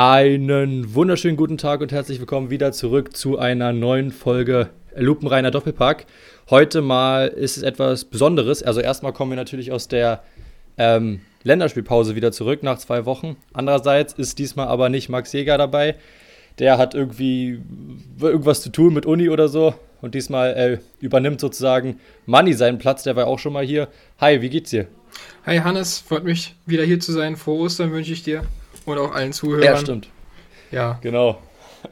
Einen wunderschönen guten Tag und herzlich willkommen wieder zurück zu einer neuen Folge Lupenreiner Doppelpack. Heute mal ist es etwas Besonderes. Also erstmal kommen wir natürlich aus der ähm, Länderspielpause wieder zurück nach zwei Wochen. Andererseits ist diesmal aber nicht Max Jäger dabei. Der hat irgendwie irgendwas zu tun mit Uni oder so. Und diesmal äh, übernimmt sozusagen Manni seinen Platz. Der war auch schon mal hier. Hi, wie geht's dir? Hi Hannes, freut mich wieder hier zu sein. Frohe Ostern wünsche ich dir und auch allen Zuhörern. Ja, stimmt. Ja. Genau.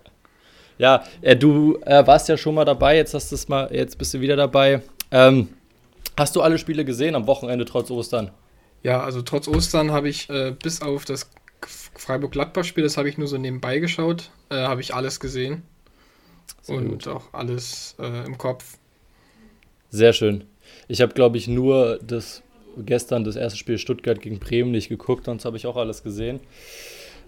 Ja, äh, du äh, warst ja schon mal dabei, jetzt hast du mal, jetzt bist du wieder dabei. Ähm, hast du alle Spiele gesehen am Wochenende trotz Ostern? Ja, also trotz Ostern habe ich äh, bis auf das Freiburg-Gladbach-Spiel, das habe ich nur so nebenbei geschaut, äh, habe ich alles gesehen. Sehr und gut. auch alles äh, im Kopf. Sehr schön. Ich habe, glaube ich, nur das gestern das erste Spiel Stuttgart gegen Bremen nicht geguckt, sonst habe ich auch alles gesehen.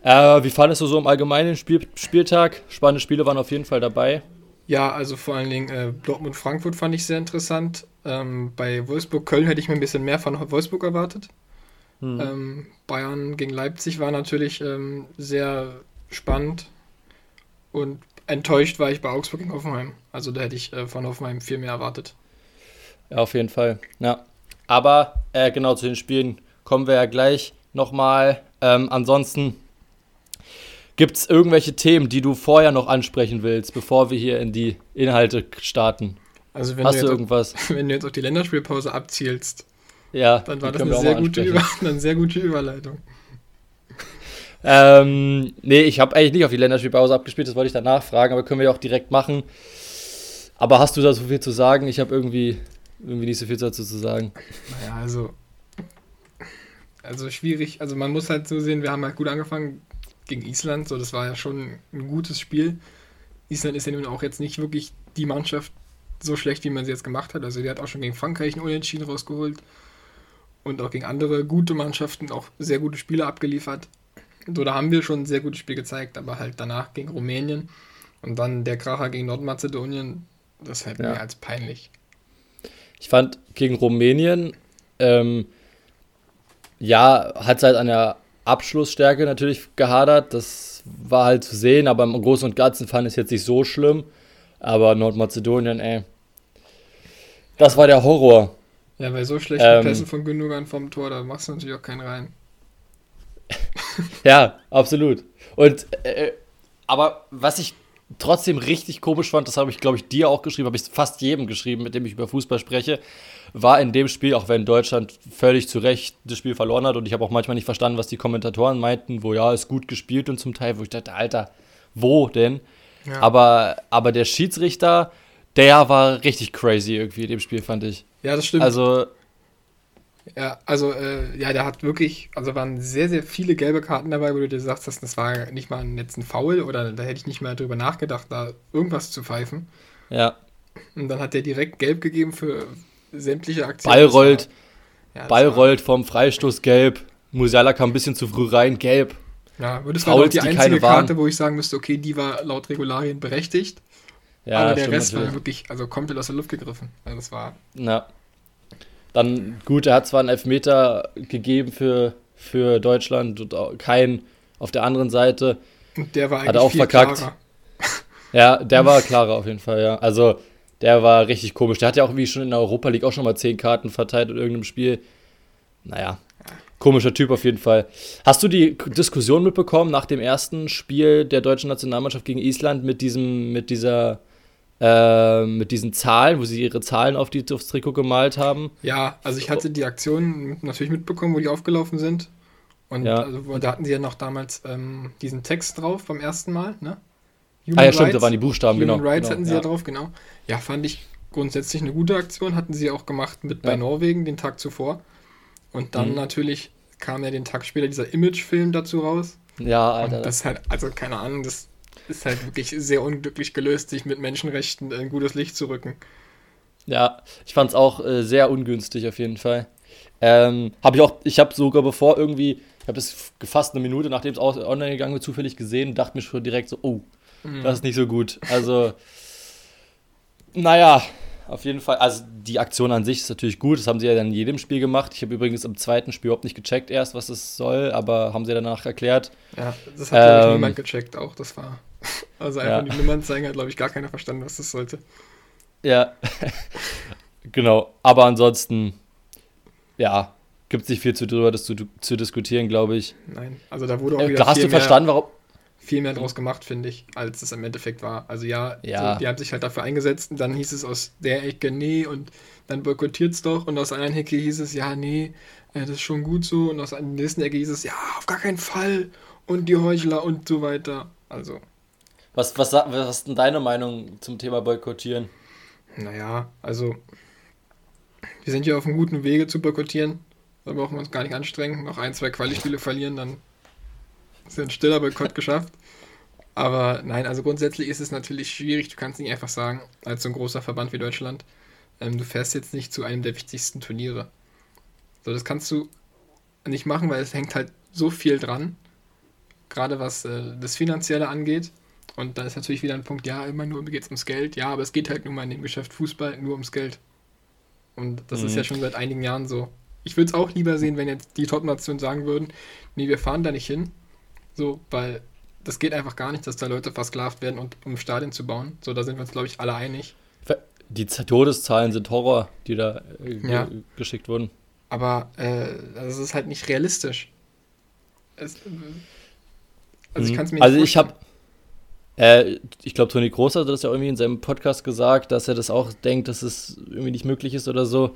Äh, wie fandest du so im allgemeinen Spiel Spieltag? Spannende Spiele waren auf jeden Fall dabei. Ja, also vor allen Dingen äh, Dortmund-Frankfurt fand ich sehr interessant. Ähm, bei Wolfsburg-Köln hätte ich mir ein bisschen mehr von Wolfsburg erwartet. Hm. Ähm, Bayern gegen Leipzig war natürlich ähm, sehr spannend. Und enttäuscht war ich bei Augsburg gegen Hoffenheim. Also da hätte ich äh, von Hoffenheim viel mehr erwartet. Ja, auf jeden Fall. Ja. Aber äh, genau zu den Spielen kommen wir ja gleich nochmal. Ähm, ansonsten gibt es irgendwelche Themen, die du vorher noch ansprechen willst, bevor wir hier in die Inhalte starten? Also wenn Hast du, du irgendwas? Wenn du jetzt auf die Länderspielpause abzielst, ja, dann war das eine sehr, gute Über eine sehr gute Überleitung. Ähm, nee, ich habe eigentlich nicht auf die Länderspielpause abgespielt, das wollte ich danach fragen, aber können wir ja auch direkt machen. Aber hast du da so viel zu sagen? Ich habe irgendwie irgendwie nicht so viel dazu zu sagen. Naja, also. Also schwierig. Also man muss halt so sehen, wir haben halt gut angefangen gegen Island. So, das war ja schon ein gutes Spiel. Island ist ja nun auch jetzt nicht wirklich die Mannschaft so schlecht, wie man sie jetzt gemacht hat. Also die hat auch schon gegen Frankreich einen Unentschieden rausgeholt. Und auch gegen andere gute Mannschaften auch sehr gute Spiele abgeliefert. So, da haben wir schon ein sehr gutes Spiel gezeigt, aber halt danach gegen Rumänien und dann der Kracher gegen Nordmazedonien, das ist halt ja. mehr als peinlich. Ich fand gegen Rumänien, ähm, ja, hat es halt an der Abschlussstärke natürlich gehadert. Das war halt zu sehen, aber im Großen und Ganzen fand ich es jetzt nicht so schlimm. Aber Nordmazedonien, ey, das war der Horror. Ja, bei so schlechten ähm, Pässen von Gündogan vom Tor, da machst du natürlich auch keinen rein. ja, absolut. Und, äh, aber was ich trotzdem richtig komisch fand, das habe ich, glaube ich, dir auch geschrieben, habe ich fast jedem geschrieben, mit dem ich über Fußball spreche, war in dem Spiel, auch wenn Deutschland völlig zu Recht das Spiel verloren hat und ich habe auch manchmal nicht verstanden, was die Kommentatoren meinten, wo ja, ist gut gespielt und zum Teil, wo ich dachte, Alter, wo denn? Ja. Aber, aber der Schiedsrichter, der war richtig crazy irgendwie in dem Spiel, fand ich. Ja, das stimmt. Also, ja, also, äh, ja, der hat wirklich, also waren sehr, sehr viele gelbe Karten dabei, wo du dir sagst, das war nicht mal ein letzten Foul oder da hätte ich nicht mal drüber nachgedacht, da irgendwas zu pfeifen. Ja. Und dann hat der direkt gelb gegeben für sämtliche Aktionen. Ball rollt, ja, Ball rollt vom Freistoß gelb. Musiala kam ein bisschen zu früh rein, gelb. Ja, das war Fouls, die einzige die Karte, wo ich sagen müsste, okay, die war laut Regularien berechtigt. Ja, aber der Rest natürlich. war wirklich also komplett aus der Luft gegriffen. Also das war. Ja. Dann gut, er hat zwar einen Elfmeter gegeben für, für Deutschland und keinen auf der anderen Seite. Und der war eigentlich hat auch viel verkackt. Klarer. Ja, der war klarer auf jeden Fall, ja. Also, der war richtig komisch. Der hat ja auch wie schon in der Europa League auch schon mal zehn Karten verteilt in irgendeinem Spiel. Naja, komischer Typ auf jeden Fall. Hast du die Diskussion mitbekommen nach dem ersten Spiel der deutschen Nationalmannschaft gegen Island mit diesem, mit dieser äh, mit diesen Zahlen, wo sie ihre Zahlen auf die, aufs Trikot gemalt haben. Ja, also ich hatte die Aktion natürlich mitbekommen, wo die aufgelaufen sind. Und ja. also, da hatten sie ja noch damals ähm, diesen Text drauf beim ersten Mal, ne? Human ah ja, stimmt, Rights, da waren die Buchstaben, Human genau. Human Rights genau, hatten sie ja. ja drauf, genau. Ja, fand ich grundsätzlich eine gute Aktion, hatten sie auch gemacht mit ja. bei Norwegen den Tag zuvor. Und dann mhm. natürlich kam ja den Tag später dieser Imagefilm dazu raus. Ja, Alter. Und das halt, also keine Ahnung, das ist halt wirklich sehr unglücklich gelöst, sich mit Menschenrechten in gutes Licht zu rücken. Ja, ich fand es auch äh, sehr ungünstig auf jeden Fall. Ähm, habe ich auch, ich habe sogar bevor irgendwie, ich habe es fast eine Minute, nachdem es online gegangen ist, zufällig gesehen, dachte mir schon direkt so, oh, mhm. das ist nicht so gut. Also, naja, auf jeden Fall. Also die Aktion an sich ist natürlich gut. Das haben sie ja dann in jedem Spiel gemacht. Ich habe übrigens im zweiten Spiel überhaupt nicht gecheckt erst, was es soll, aber haben sie danach erklärt. Ja, das hat ähm, niemand gecheckt auch. Das war also einfach ja. die Nummern zeigen, hat glaube ich gar keiner verstanden, was das sollte. Ja, genau. Aber ansonsten, ja, gibt es nicht viel zu drüber, das zu, zu diskutieren, glaube ich. Nein, also da wurde auch äh, wieder. Hast du verstanden, warum? viel mehr draus gemacht, finde ich, als es im Endeffekt war. Also ja, ja. So, die haben sich halt dafür eingesetzt und dann hieß es aus der Ecke, nee, und dann boykottiert es doch und aus einer Ecke hieß es, ja, nee, äh, das ist schon gut so und aus der nächsten Ecke hieß es, ja, auf gar keinen Fall und die Heuchler und so weiter. Also. Was, was, was ist denn deine Meinung zum Thema Boykottieren? Naja, also wir sind ja auf einem guten Wege zu boykottieren. Da brauchen wir uns gar nicht anstrengen. Noch ein, zwei Quali-Spiele verlieren, dann ist ein stiller Boykott geschafft. Aber nein, also grundsätzlich ist es natürlich schwierig. Du kannst nicht einfach sagen, als so ein großer Verband wie Deutschland, ähm, du fährst jetzt nicht zu einem der wichtigsten Turniere. So, das kannst du nicht machen, weil es hängt halt so viel dran. Gerade was äh, das Finanzielle angeht. Und da ist natürlich wieder ein Punkt, ja, immer nur geht es ums Geld. Ja, aber es geht halt nun mal in dem Geschäft Fußball nur ums Geld. Und das mhm. ist ja schon seit einigen Jahren so. Ich würde es auch lieber sehen, wenn jetzt die Top-Nationen sagen würden, nee, wir fahren da nicht hin, so, weil das geht einfach gar nicht, dass da Leute versklavt werden, und, um Stadien zu bauen. So, da sind wir uns, glaube ich, alle einig. Die Todeszahlen sind Horror, die da äh, ja. geschickt wurden. Aber äh, das ist halt nicht realistisch. Es, also ich mhm. kann es mir nicht Also ich habe, äh, ich glaube, Toni Groß hat das ja irgendwie in seinem Podcast gesagt, dass er das auch denkt, dass es irgendwie nicht möglich ist oder so.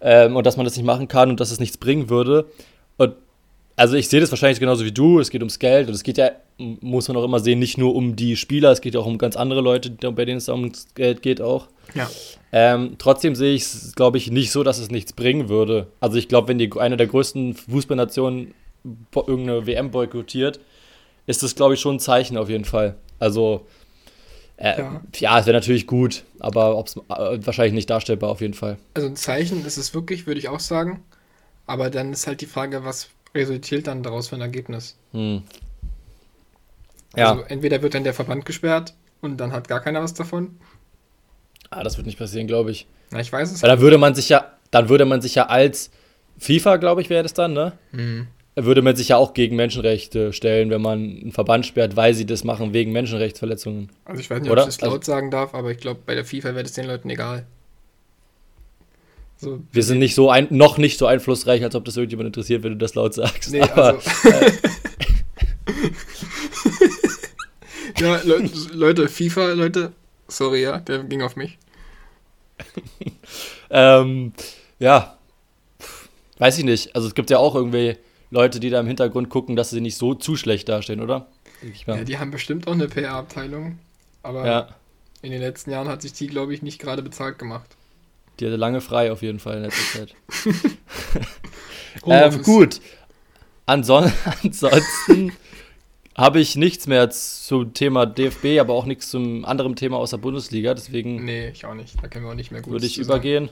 Ähm, und dass man das nicht machen kann und dass es nichts bringen würde. Und also ich sehe das wahrscheinlich genauso wie du, es geht ums Geld und es geht ja, muss man auch immer sehen, nicht nur um die Spieler, es geht auch um ganz andere Leute, bei denen es ums Geld geht auch. Ja. Ähm, trotzdem sehe ich es, glaube ich, nicht so, dass es nichts bringen würde. Also ich glaube, wenn die eine der größten Fußballnationen irgendeine WM boykottiert, ist das, glaube ich, schon ein Zeichen auf jeden Fall. Also äh, ja. ja. es wäre natürlich gut, aber ob's, äh, wahrscheinlich nicht darstellbar auf jeden Fall. Also ein Zeichen ist es wirklich, würde ich auch sagen. Aber dann ist halt die Frage, was resultiert dann daraus für ein Ergebnis? Hm. Ja. Also entweder wird dann der Verband gesperrt und dann hat gar keiner was davon. Ah, das wird nicht passieren, glaube ich. Na, ich weiß es. Weil dann würde man sich ja, dann würde man sich ja als FIFA, glaube ich, wäre das dann, ne? Mhm. Würde man sich ja auch gegen Menschenrechte stellen, wenn man einen Verband sperrt, weil sie das machen wegen Menschenrechtsverletzungen. Also ich weiß nicht, Oder? ob ich das laut also, sagen darf, aber ich glaube, bei der FIFA wäre das den Leuten egal. So, wir sind nicht so ein, noch nicht so einflussreich, als ob das irgendjemand interessiert, wenn du das laut sagst. Nee, aber, also, äh, ja, Le Leute, FIFA, Leute, sorry, ja, der ging auf mich. ähm, ja, weiß ich nicht. Also es gibt ja auch irgendwie Leute, die da im Hintergrund gucken, dass sie nicht so zu schlecht dastehen, oder? Ja, die haben bestimmt auch eine PR-Abteilung, aber ja. in den letzten Jahren hat sich die, glaube ich, nicht gerade bezahlt gemacht. Die hatte lange frei auf jeden Fall in letzter Zeit. ähm, gut. Anson ansonsten habe ich nichts mehr zum Thema DFB, aber auch nichts zum anderen Thema außer Bundesliga. Deswegen. Nee, ich auch nicht. Da können wir auch nicht mehr gut. Würde ich übergehen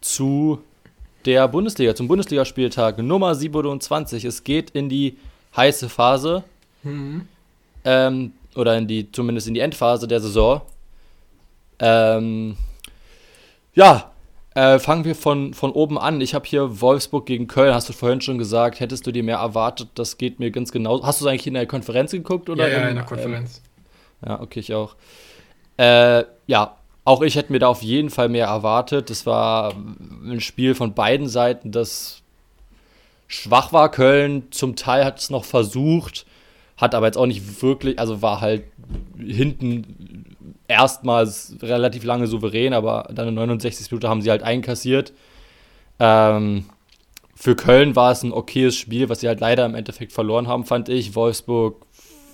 zu der Bundesliga, zum Bundesligaspieltag Nummer 27. Es geht in die heiße Phase. Mhm. Ähm, oder in die, zumindest in die Endphase der Saison. Ähm, ja, äh, fangen wir von, von oben an. Ich habe hier Wolfsburg gegen Köln, hast du vorhin schon gesagt. Hättest du dir mehr erwartet? Das geht mir ganz genau. Hast du es eigentlich in der Konferenz geguckt? Oder ja, ja, in der Konferenz. Ähm, ja, okay, ich auch. Äh, ja, auch ich hätte mir da auf jeden Fall mehr erwartet. Das war ein Spiel von beiden Seiten, das schwach war. Köln zum Teil hat es noch versucht, hat aber jetzt auch nicht wirklich, also war halt hinten erstmals relativ lange souverän, aber dann in 69 Minuten haben sie halt einkassiert. Ähm, für Köln war es ein okayes Spiel, was sie halt leider im Endeffekt verloren haben, fand ich. Wolfsburg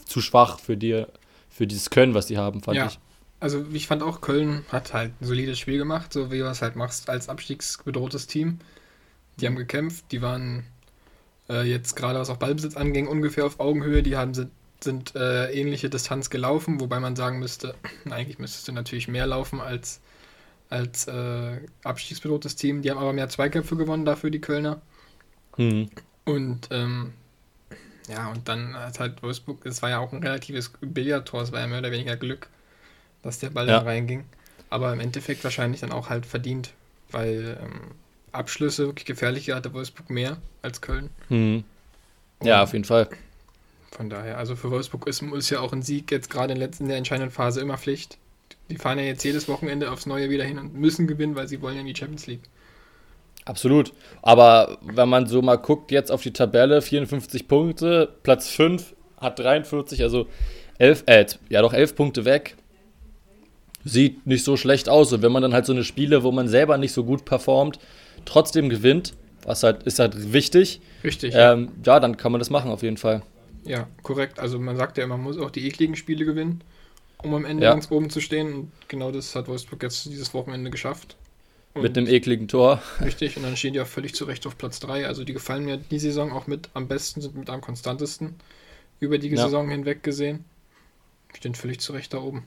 zu schwach für, die, für dieses Können, was sie haben, fand ja. ich. Also ich fand auch, Köln hat halt ein solides Spiel gemacht, so wie du es halt machst als abstiegsbedrohtes Team. Die haben gekämpft, die waren äh, jetzt gerade was auch Ballbesitz anging, ungefähr auf Augenhöhe. Die haben sind äh, ähnliche Distanz gelaufen, wobei man sagen müsste, eigentlich müsstest du natürlich mehr laufen als, als äh, abstiegsbedrohtes Team. Die haben aber mehr Zweikämpfe gewonnen dafür, die Kölner. Mhm. Und ähm, ja, und dann hat halt Wolfsburg, es war ja auch ein relatives Billardtor, es war ja mehr oder weniger Glück, dass der Ball ja. da reinging. Aber im Endeffekt wahrscheinlich dann auch halt verdient, weil ähm, Abschlüsse wirklich gefährlicher hatte Wolfsburg mehr als Köln. Mhm. Ja, auf jeden Fall. Von daher, also für Wolfsburg ist, ist ja auch ein Sieg jetzt gerade in, in der entscheidenden Phase immer Pflicht. Die fahren ja jetzt jedes Wochenende aufs Neue wieder hin und müssen gewinnen, weil sie wollen ja in die Champions League. Absolut. Aber wenn man so mal guckt, jetzt auf die Tabelle, 54 Punkte, Platz 5 hat 43, also 11, äh, ja doch 11 Punkte weg. Sieht nicht so schlecht aus. Und wenn man dann halt so eine Spiele, wo man selber nicht so gut performt, trotzdem gewinnt, was halt ist halt wichtig. Richtig. Ähm, ja. ja, dann kann man das machen auf jeden Fall. Ja, korrekt. Also man sagt ja, man muss auch die ekligen Spiele gewinnen, um am Ende ja. ganz oben zu stehen. Und genau das hat Wolfsburg jetzt dieses Wochenende geschafft. Und mit einem ekligen Tor. Richtig, und dann stehen die auch völlig zu Recht auf Platz 3. Also die gefallen mir die Saison auch mit am besten, sind mit am konstantesten über die ja. Saison hinweg gesehen. Stehen völlig zu Recht da oben.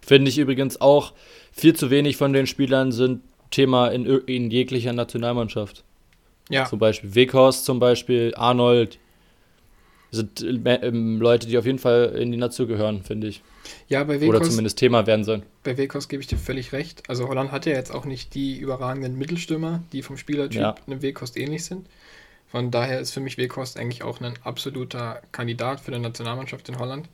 Finde ich übrigens auch, viel zu wenig von den Spielern sind Thema in, in jeglicher Nationalmannschaft. Ja. Zum Beispiel Weghorst, zum Beispiel Arnold, sind äh, ähm, Leute, die auf jeden Fall in die Nation gehören, finde ich. Ja, bei Wekos, Oder zumindest Thema werden sollen. Bei Wekos gebe ich dir völlig recht. Also Holland hat ja jetzt auch nicht die überragenden Mittelstürmer, die vom Spielertyp ja. einem Wekost ähnlich sind. Von daher ist für mich Wekost eigentlich auch ein absoluter Kandidat für die Nationalmannschaft in Holland.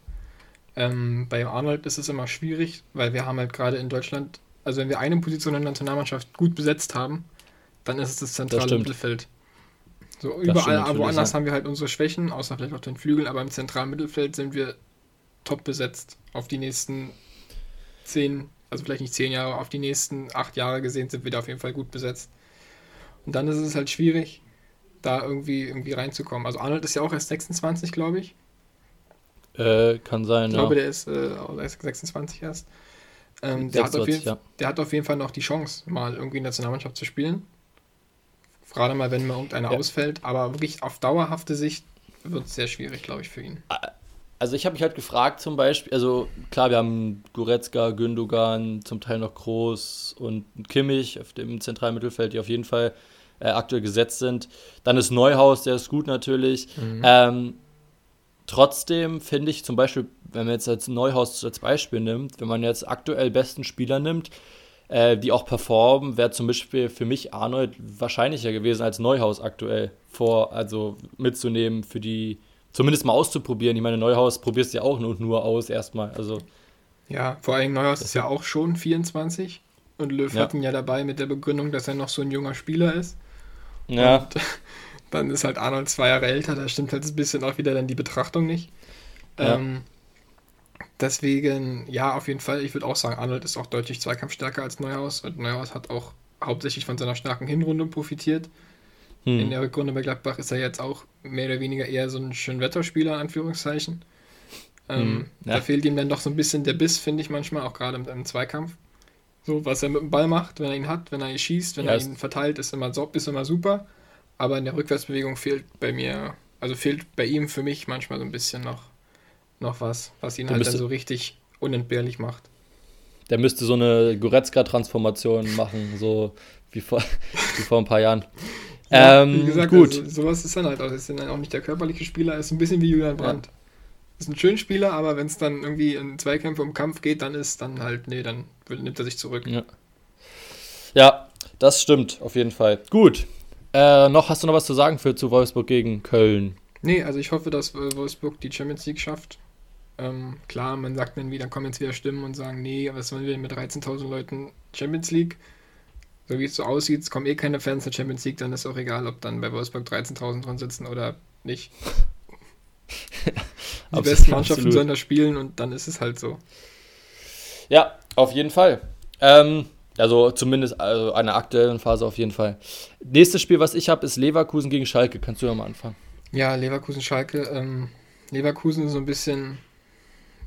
Ähm, bei Arnold ist es immer schwierig, weil wir haben halt gerade in Deutschland, also wenn wir eine Position in der Nationalmannschaft gut besetzt haben, dann ist es das zentrale das Mittelfeld. So das überall, woanders ja. haben wir halt unsere Schwächen, außer vielleicht auf den Flügeln, aber im zentralen Mittelfeld sind wir top besetzt. Auf die nächsten zehn, also vielleicht nicht zehn Jahre, auf die nächsten acht Jahre gesehen sind wir da auf jeden Fall gut besetzt. Und dann ist es halt schwierig, da irgendwie, irgendwie reinzukommen. Also Arnold ist ja auch erst 26, glaube ich. Äh, kann sein, ich ja. Glaube, der ist äh, 26 erst. Ähm, der, 26, hat jeden, ja. der, hat auf jeden Fall noch die Chance, mal irgendwie in der Nationalmannschaft zu spielen. Gerade mal, wenn mal irgendeiner ja. ausfällt. Aber wirklich auf dauerhafte Sicht wird es sehr schwierig, glaube ich, für ihn. Also ich habe mich halt gefragt zum Beispiel, also klar, wir haben Goretzka, Gündogan, zum Teil noch Groß und Kimmich auf dem zentralen Mittelfeld, die auf jeden Fall äh, aktuell gesetzt sind. Dann ist Neuhaus, der ist gut natürlich. Mhm. Ähm, trotzdem finde ich zum Beispiel, wenn man jetzt als Neuhaus als Beispiel nimmt, wenn man jetzt aktuell besten Spieler nimmt, äh, die auch performen, wäre zum Beispiel für mich Arnold wahrscheinlicher gewesen als Neuhaus aktuell vor, also mitzunehmen für die, zumindest mal auszuprobieren. Ich meine, Neuhaus probierst du ja auch nur, nur aus erstmal. Also, ja, vor allem Neuhaus ist ja auch schon 24 und Löw ja. hat ihn ja dabei mit der Begründung, dass er noch so ein junger Spieler ist. Ja. Und dann ist halt Arnold zwei Jahre älter, da stimmt halt ein bisschen auch wieder dann die Betrachtung nicht. Ja. Ähm, Deswegen, ja, auf jeden Fall. Ich würde auch sagen, Arnold ist auch deutlich zweikampfstärker als Neuhaus. Und Neuhaus hat auch hauptsächlich von seiner starken Hinrunde profitiert. Hm. In der Rückrunde bei Gladbach ist er jetzt auch mehr oder weniger eher so ein Schönwetterspieler, in Anführungszeichen. Ähm, hm. ja. Da fehlt ihm dann doch so ein bisschen der Biss, finde ich manchmal, auch gerade im, im, Zweikampf. So, was er mit dem Ball macht, wenn er ihn hat, wenn er ihn schießt, wenn ja, er ihn verteilt, ist immer, ist immer super. Aber in der Rückwärtsbewegung fehlt bei mir, also fehlt bei ihm für mich manchmal so ein bisschen noch noch was, was ihn der halt müsste, dann so richtig unentbehrlich macht. Der müsste so eine Goretzka-Transformation machen, so wie vor, wie vor ein paar Jahren. Ja, ähm, wie gesagt, gut. Also, sowas ist dann halt auch. Ist dann auch nicht der körperliche Spieler, ist ein bisschen wie Julian Brandt. Ja. Ist ein schöner Spieler, aber wenn es dann irgendwie in Zweikämpfe um Kampf geht, dann ist dann halt, nee, dann nimmt er sich zurück. Ja, ja das stimmt, auf jeden Fall. Gut. Äh, noch hast du noch was zu sagen für zu Wolfsburg gegen Köln? Nee, also ich hoffe, dass Wolfsburg die Champions League schafft. Ähm, klar, man sagt dann wieder, kommen jetzt wieder Stimmen und sagen, nee, was wollen wir denn mit 13.000 Leuten Champions League? So wie es so aussieht, es kommen eh keine Fans der Champions League, dann ist auch egal, ob dann bei Wolfsburg 13.000 drin sitzen oder nicht. Die absolut, besten Mannschaften absolut. sollen da spielen und dann ist es halt so. Ja, auf jeden Fall. Ähm, also zumindest also einer aktuellen Phase auf jeden Fall. Nächstes Spiel, was ich habe, ist Leverkusen gegen Schalke. Kannst du ja mal anfangen. Ja, Leverkusen-Schalke. Ähm, Leverkusen ist so ein bisschen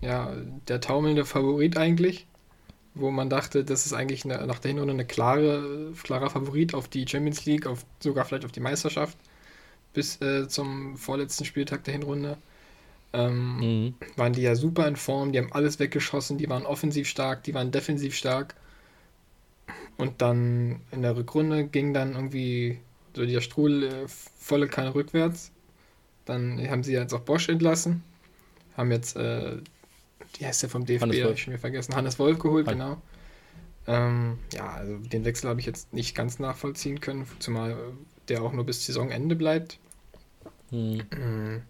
ja, der taumelnde Favorit eigentlich, wo man dachte, das ist eigentlich eine, nach der Hinrunde eine klare, klarer Favorit auf die Champions League, auf, sogar vielleicht auf die Meisterschaft bis äh, zum vorletzten Spieltag der Hinrunde. Ähm, mhm. Waren die ja super in Form, die haben alles weggeschossen, die waren offensiv stark, die waren defensiv stark. Und dann in der Rückrunde ging dann irgendwie so der Strudel äh, volle Kanne rückwärts. Dann haben sie jetzt auch Bosch entlassen, haben jetzt äh, wie heißt der vom DFB? Wolf. Ich schon wieder vergessen. Hannes Wolf geholt, Han genau. Ähm, ja, also den Wechsel habe ich jetzt nicht ganz nachvollziehen können, zumal der auch nur bis Saisonende bleibt. Hm. Mm.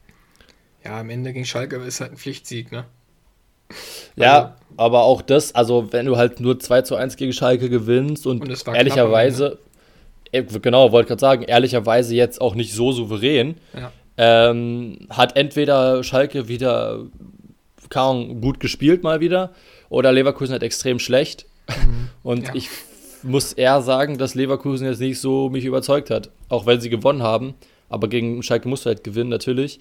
Ja, am Ende gegen Schalke ist halt ein Pflichtsieg, ne? Ja, also, aber auch das, also wenn du halt nur 2 zu 1 gegen Schalke gewinnst und, und ehrlicherweise, äh, genau, wollte gerade sagen, ehrlicherweise jetzt auch nicht so souverän, ja. ähm, hat entweder Schalke wieder kaum gut gespielt mal wieder oder Leverkusen hat extrem schlecht. Mhm. Und ja. ich muss eher sagen, dass Leverkusen jetzt nicht so mich überzeugt hat, auch wenn sie gewonnen haben. Aber gegen Schalke musst du halt gewinnen, natürlich.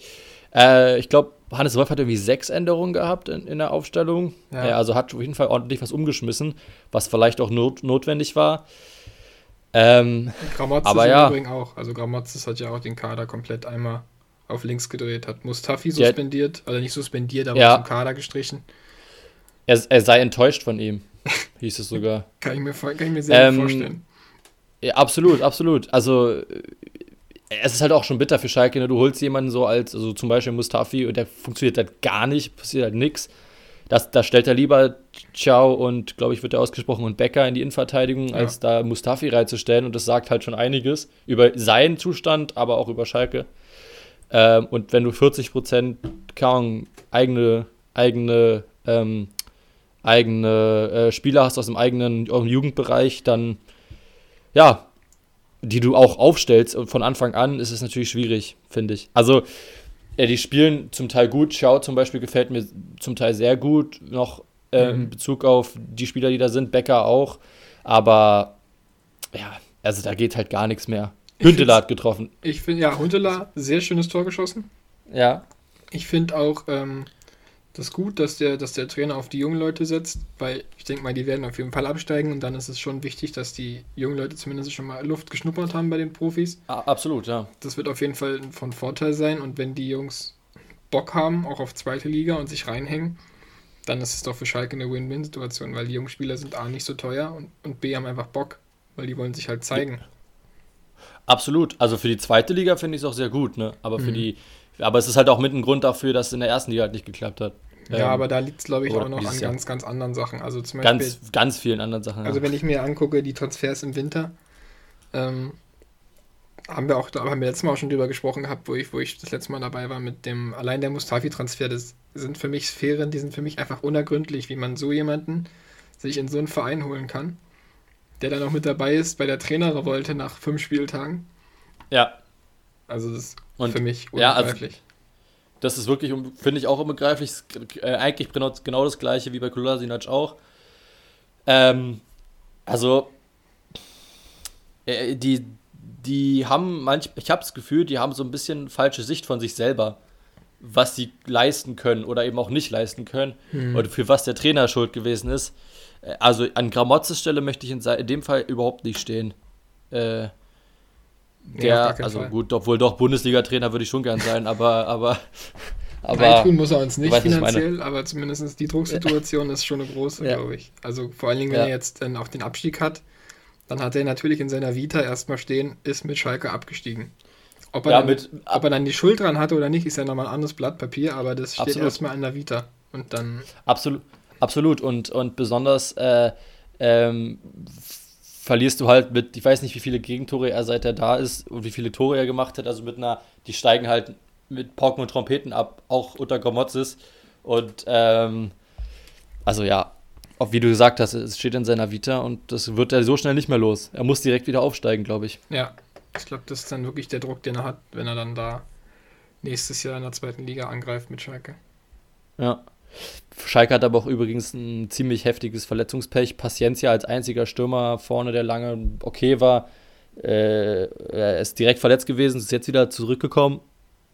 Äh, ich glaube, Hannes Wolf hat irgendwie sechs Änderungen gehabt in, in der Aufstellung. Ja. Äh, also hat auf jeden Fall ordentlich was umgeschmissen, was vielleicht auch not notwendig war. Ähm, Gramotzes aber ja. übrigens auch. Also Gramotzes hat ja auch den Kader komplett einmal auf links gedreht, hat Mustafi suspendiert, ja. also nicht suspendiert, aber ja. zum Kader gestrichen. Er, er sei enttäuscht von ihm, hieß es sogar. kann, ich mir, kann ich mir sehr ähm, vorstellen. Ja, absolut, absolut. Also es ist halt auch schon bitter für Schalke, ne? du holst jemanden so als, also zum Beispiel Mustafi und der funktioniert halt gar nicht, passiert halt nichts. Das, da stellt er lieber Ciao und, glaube ich, wird er ausgesprochen, und Becker in die Innenverteidigung, ja. als da Mustafi reinzustellen. Und das sagt halt schon einiges über seinen Zustand, aber auch über Schalke. Ähm, und wenn du 40 Prozent eigene, eigene, ähm, eigene äh, Spieler hast aus dem eigenen Jugendbereich, dann ja, die du auch aufstellst und von Anfang an ist es natürlich schwierig, finde ich. Also, ja, die spielen zum Teil gut. Schau zum Beispiel gefällt mir zum Teil sehr gut, noch äh, mhm. in Bezug auf die Spieler, die da sind. Becker auch. Aber ja, also da geht halt gar nichts mehr. Hünteler hat getroffen. Ich finde, ja, Hünteler, sehr schönes Tor geschossen. Ja. Ich finde auch, ähm, das gut, dass der, dass der Trainer auf die jungen Leute setzt, weil ich denke mal, die werden auf jeden Fall absteigen und dann ist es schon wichtig, dass die jungen Leute zumindest schon mal Luft geschnuppert haben bei den Profis. Absolut, ja. Das wird auf jeden Fall von Vorteil sein und wenn die Jungs Bock haben, auch auf zweite Liga und sich reinhängen, dann ist es doch für Schalke eine Win-Win-Situation, weil die jungen Spieler sind A nicht so teuer und, und B haben einfach Bock, weil die wollen sich halt zeigen. Absolut. Also für die zweite Liga finde ich es auch sehr gut, ne? Aber für mhm. die, aber es ist halt auch mit ein Grund dafür, dass es in der ersten Liga halt nicht geklappt hat. Ja, ähm, aber da liegt es, glaube ich, auch noch an ganz, ganz anderen Sachen. Also zum Beispiel. Ganz, ganz vielen anderen Sachen. Also, ja. wenn ich mir angucke, die Transfers im Winter, ähm, haben wir auch, da haben wir letztes Mal auch schon drüber gesprochen gehabt, wo ich, wo ich das letzte Mal dabei war mit dem, allein der Mustafi-Transfer, das sind für mich Sphären, die sind für mich einfach unergründlich, wie man so jemanden sich in so einen Verein holen kann, der dann auch mit dabei ist bei der Trainerrevolte nach fünf Spieltagen. Ja. Also das ist Und, für mich unbegreiflich. Ja, also das ist wirklich, finde ich, auch unbegreiflich. Äh, eigentlich genau, das gleiche wie bei Kolasinac auch. Ähm, also, äh, die, die haben manch, ich habe das Gefühl, die haben so ein bisschen falsche Sicht von sich selber, was sie leisten können oder eben auch nicht leisten können hm. oder für was der Trainer schuld gewesen ist. Äh, also an Gramotzes Stelle möchte ich in, in dem Fall überhaupt nicht stehen. Äh, der, ja, also Fall. gut, obwohl doch Bundesliga-Trainer würde ich schon gern sein, aber, aber, aber. Nein, tun muss er uns nicht finanziell, aber zumindest die Drucksituation ist schon eine große, ja. glaube ich. Also vor allen Dingen, wenn ja. er jetzt dann auch den Abstieg hat, dann hat er natürlich in seiner Vita erstmal stehen, ist mit Schalke abgestiegen. Ob er, dann, mit, ob er dann die Schuld dran hatte oder nicht, ist ja nochmal ein anderes Blatt Papier, aber das steht absolut. erstmal in der Vita. Und dann. Absolut, absolut. Und, und besonders äh, ähm, verlierst du halt mit, ich weiß nicht, wie viele Gegentore er seit er da ist und wie viele Tore er gemacht hat. Also mit einer, die steigen halt mit Pauken und Trompeten ab, auch unter Gomozis. Und ähm, also ja, auch wie du gesagt hast, es steht in seiner Vita und das wird er so schnell nicht mehr los. Er muss direkt wieder aufsteigen, glaube ich. Ja, ich glaube, das ist dann wirklich der Druck, den er hat, wenn er dann da nächstes Jahr in der zweiten Liga angreift mit Schalke. Ja. Schalke hat aber auch übrigens ein ziemlich heftiges Verletzungspech. Paciencia als einziger Stürmer vorne, der lange okay war. Äh, er ist direkt verletzt gewesen, ist jetzt wieder zurückgekommen.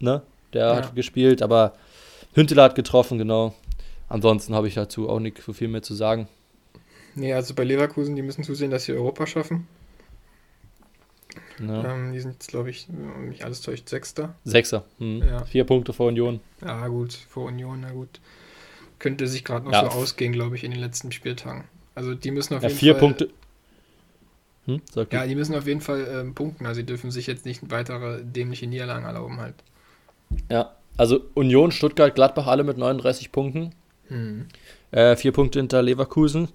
Ne? Der ja. hat gespielt, aber Hünteler hat getroffen, genau. Ansonsten habe ich dazu auch nicht so viel mehr zu sagen. Nee, also bei Leverkusen, die müssen zusehen, dass sie Europa schaffen. Ja. Ähm, die sind jetzt, glaube ich, nicht alles täuscht, Sechster. Sechster. Hm. Ja. Vier Punkte vor Union. Ja, gut, vor Union, na gut könnte sich gerade noch ja. so ausgehen, glaube ich, in den letzten Spieltagen. Also die müssen auf ja, jeden vier Fall. Punkte. Hm, ja, die müssen auf jeden Fall ähm, punkten. Also sie dürfen sich jetzt nicht weitere dämliche Niederlagen erlauben halt. Ja, also Union, Stuttgart, Gladbach alle mit 39 Punkten. Hm. Äh, vier Punkte hinter Leverkusen.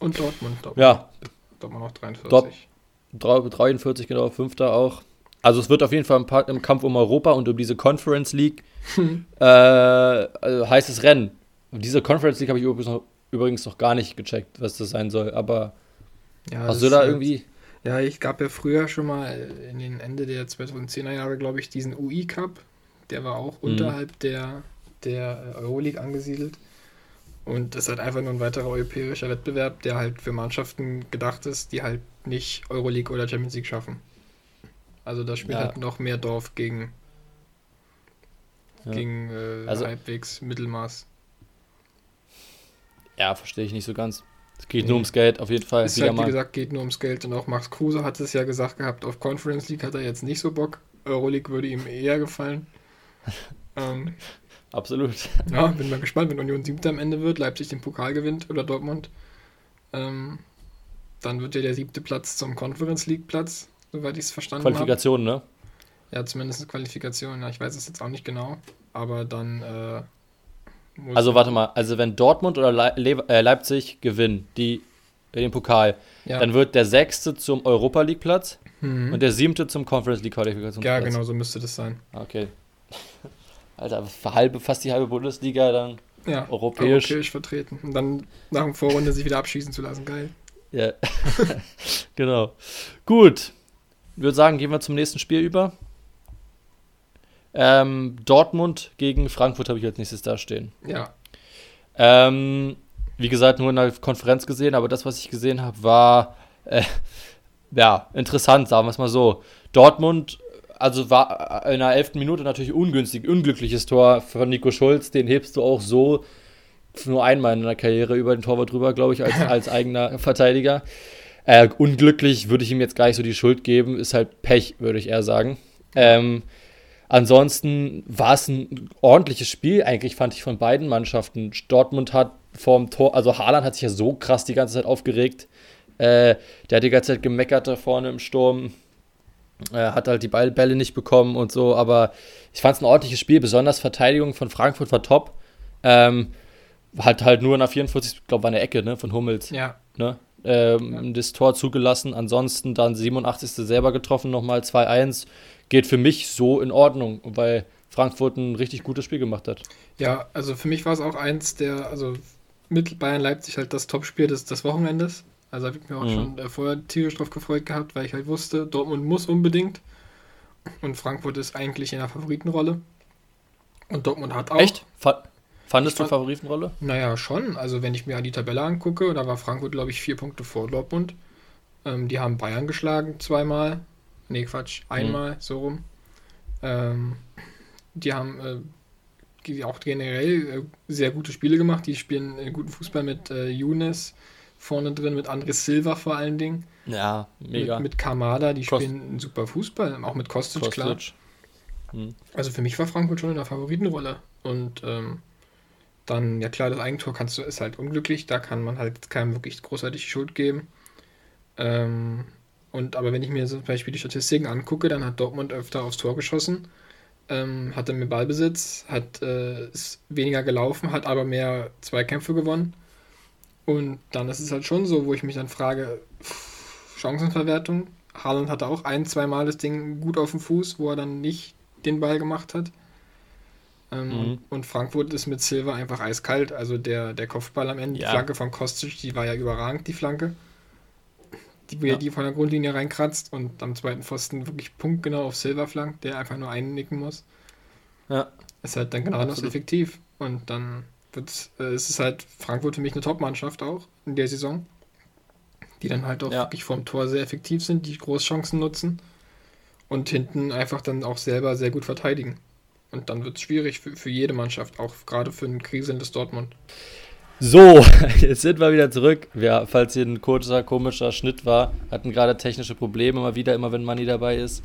Und Dortmund. Dortmund Ja, Dortmund noch 43. Dort- drei- 43, genau, Fünfter auch. Also es wird auf jeden Fall im, Kampf um Europa und um diese Conference League äh, also heißes Rennen. Diese Conference League habe ich übrigens noch, übrigens noch gar nicht gecheckt, was das sein soll. Aber Ja, hast du da äh, irgendwie... Ja, ich gab ja früher schon mal in den Ende der 2010er Jahre, glaube ich, diesen UI Cup. Der war auch Mhm. unterhalb der, der Euroleague angesiedelt. Und das ist halt einfach nur ein weiterer europäischer Wettbewerb, der halt für Mannschaften gedacht ist, die halt nicht Euroleague oder Champions League schaffen. Also da spielt Ja. halt noch mehr Dorf gegen, Ja. gegen äh, Also- halbwegs Mittelmaß. Ja, verstehe ich nicht so ganz. Es geht Nee. nur ums Geld, auf jeden Fall. Es Wieder halt, wie mal. gesagt, geht nur ums Geld. Und auch Max Kruse hat es ja gesagt gehabt, auf Conference League hat er jetzt nicht so Bock. Euroleague würde ihm eher gefallen. ähm, Absolut. ja, bin mal gespannt, wenn Union siebter am Ende wird, Leipzig den Pokal gewinnt oder Dortmund. Ähm, dann wird ja der siebte Platz zum Conference League Platz, soweit ich es verstanden habe. Qualifikation, ne? Ja, zumindest Qualifikation. Ja, ich weiß es jetzt auch nicht genau. Aber dann äh, Also warte mal, also wenn Dortmund oder Le äh, Leipzig gewinnen, die den Pokal, ja. dann wird der sechste zum Europa League Platz Mhm. und der siebte zum Conference League Qualifikation. ja, genau, so müsste das sein. Okay. Alter, halbe, fast die halbe Bundesliga dann. Ja, Europäisch. vertreten. Und dann nach dem Vorrunde sich wieder abschießen zu lassen. Geil. Ja. genau. Gut. Ich würde sagen, gehen wir zum nächsten Spiel über. Ähm, Dortmund gegen Frankfurt habe ich als nächstes da stehen. Ja, Ähm, wie gesagt, nur in der Konferenz gesehen, aber das, was ich gesehen habe, war äh, ja interessant, sagen wir es mal so. Dortmund, also war in der elften Minute natürlich ungünstig, unglückliches Tor von Nico Schulz, den hebst du auch so nur einmal in der Karriere über den Torwart drüber, glaube ich, als, als eigener Verteidiger. Äh, unglücklich würde ich ihm jetzt gar nicht so die Schuld geben, ist halt Pech, würde ich eher sagen. Ähm, ansonsten war es ein ordentliches Spiel, eigentlich fand ich von beiden Mannschaften. Dortmund hat vorm Tor, also Haaland hat sich ja so krass die ganze Zeit aufgeregt. Äh, der hat die ganze Zeit gemeckert da vorne im Sturm. Er hat halt die Bälle nicht bekommen und so, aber ich fand es ein ordentliches Spiel. Besonders Verteidigung von Frankfurt war top. Ähm, hat halt nur in der 44, ich glaube, war eine Ecke ne, von Hummels ja. ne? Ähm, das Tor zugelassen. Ansonsten dann 87. selber getroffen, nochmal 2-1. Geht für mich so in Ordnung, weil Frankfurt ein richtig gutes Spiel gemacht hat. Ja, also für mich war es auch eins der, also mit Bayern Leipzig halt das Topspiel des, des Wochenendes. Also habe ich mir auch Mhm. schon äh, vorher tierisch drauf gefreut gehabt, weil ich halt wusste, Dortmund muss unbedingt. Und Frankfurt ist eigentlich in der Favoritenrolle. Und Dortmund hat auch. Echt? Fa fandest Ich du fand- Favoritenrolle? Naja, schon. Also wenn ich mir die Tabelle angucke, da war Frankfurt, glaube ich, vier Punkte vor Dortmund. Ähm, die haben Bayern geschlagen zweimal. Nee, Quatsch, einmal, so rum. Ähm, die haben äh, die auch generell äh, sehr gute Spiele gemacht. Die spielen äh, guten Fußball mit äh, Younes vorne drin, mit Andres Silva vor allen Dingen. Ja, mega. Mit, mit Kamada, die Kost- spielen super Fußball. Auch mit Kostic, klar. Kostic. Hm. Also für mich war Frankfurt schon in der Favoritenrolle. Und ähm, dann, ja klar, das Eigentor kannst du, ist halt unglücklich, da kann man halt keinem wirklich großartig Schuld geben. Ähm, und aber wenn ich mir zum Beispiel die Statistiken angucke, dann hat Dortmund öfter aufs Tor geschossen, ähm, hatte mehr Ballbesitz, hat äh, ist weniger gelaufen, hat aber mehr Zweikämpfe gewonnen. Und dann ist es halt schon so, wo ich mich dann frage, pff, Chancenverwertung. Haaland hatte auch ein, zweimal das Ding gut auf dem Fuß, wo er dann nicht den Ball gemacht hat. Ähm, Mhm. und, und Frankfurt ist mit Silva einfach eiskalt. Also der, der Kopfball am Ende, Ja. die Flanke von Kostic, die war ja überragend, die Flanke. Die, Ja. die von der Grundlinie reinkratzt und am zweiten Pfosten wirklich punktgenau auf Silva flankt, der einfach nur einnicken muss. Ja. Ist halt dann genau das effektiv. Und dann wird äh, es ist halt Frankfurt für mich eine Top-Mannschaft auch in der Saison. Die dann halt auch Ja. wirklich vom Tor sehr effektiv sind, die Großchancen nutzen und hinten einfach dann auch selber sehr gut verteidigen. Und dann wird es schwierig für, für jede Mannschaft, auch gerade für ein kriselndes Dortmund. So, jetzt sind wir wieder zurück. Ja, falls hier ein kurzer, komischer Schnitt war, hatten gerade technische Probleme mal wieder, immer wenn Manni dabei ist.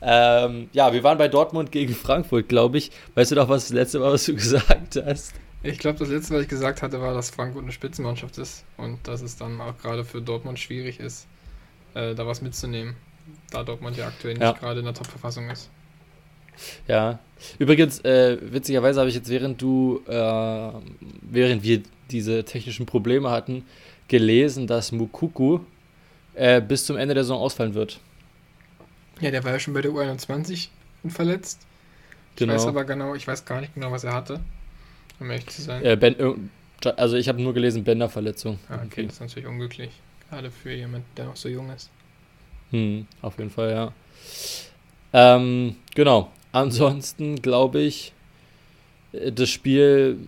Ähm, ja, wir waren bei Dortmund gegen Frankfurt, glaube ich. Weißt du noch, was das letzte Mal, was du gesagt hast? Ich glaube, das letzte, was ich gesagt hatte, war, dass Frankfurt eine Spitzenmannschaft ist und dass es dann auch gerade für Dortmund schwierig ist, äh, da was mitzunehmen, da Dortmund ja aktuell nicht Ja. gerade in der Top-Verfassung ist. Ja. Übrigens, äh, witzigerweise habe ich jetzt, während du, äh, während wir diese technischen Probleme hatten, gelesen, dass Mukuku äh, bis zum Ende der Saison ausfallen wird. Ja, der war ja schon bei der U21 verletzt. Genau. Ich weiß aber genau, ich weiß gar nicht genau, was er hatte. Um ehrlich zu sein. Äh, ben, also ich habe nur gelesen, Bänderverletzung. Ah, okay, okay, das ist natürlich unglücklich. Gerade für jemanden, der noch so jung ist. Hm, auf jeden Fall, ja. Ähm, genau. Ansonsten glaube ich, das Spiel,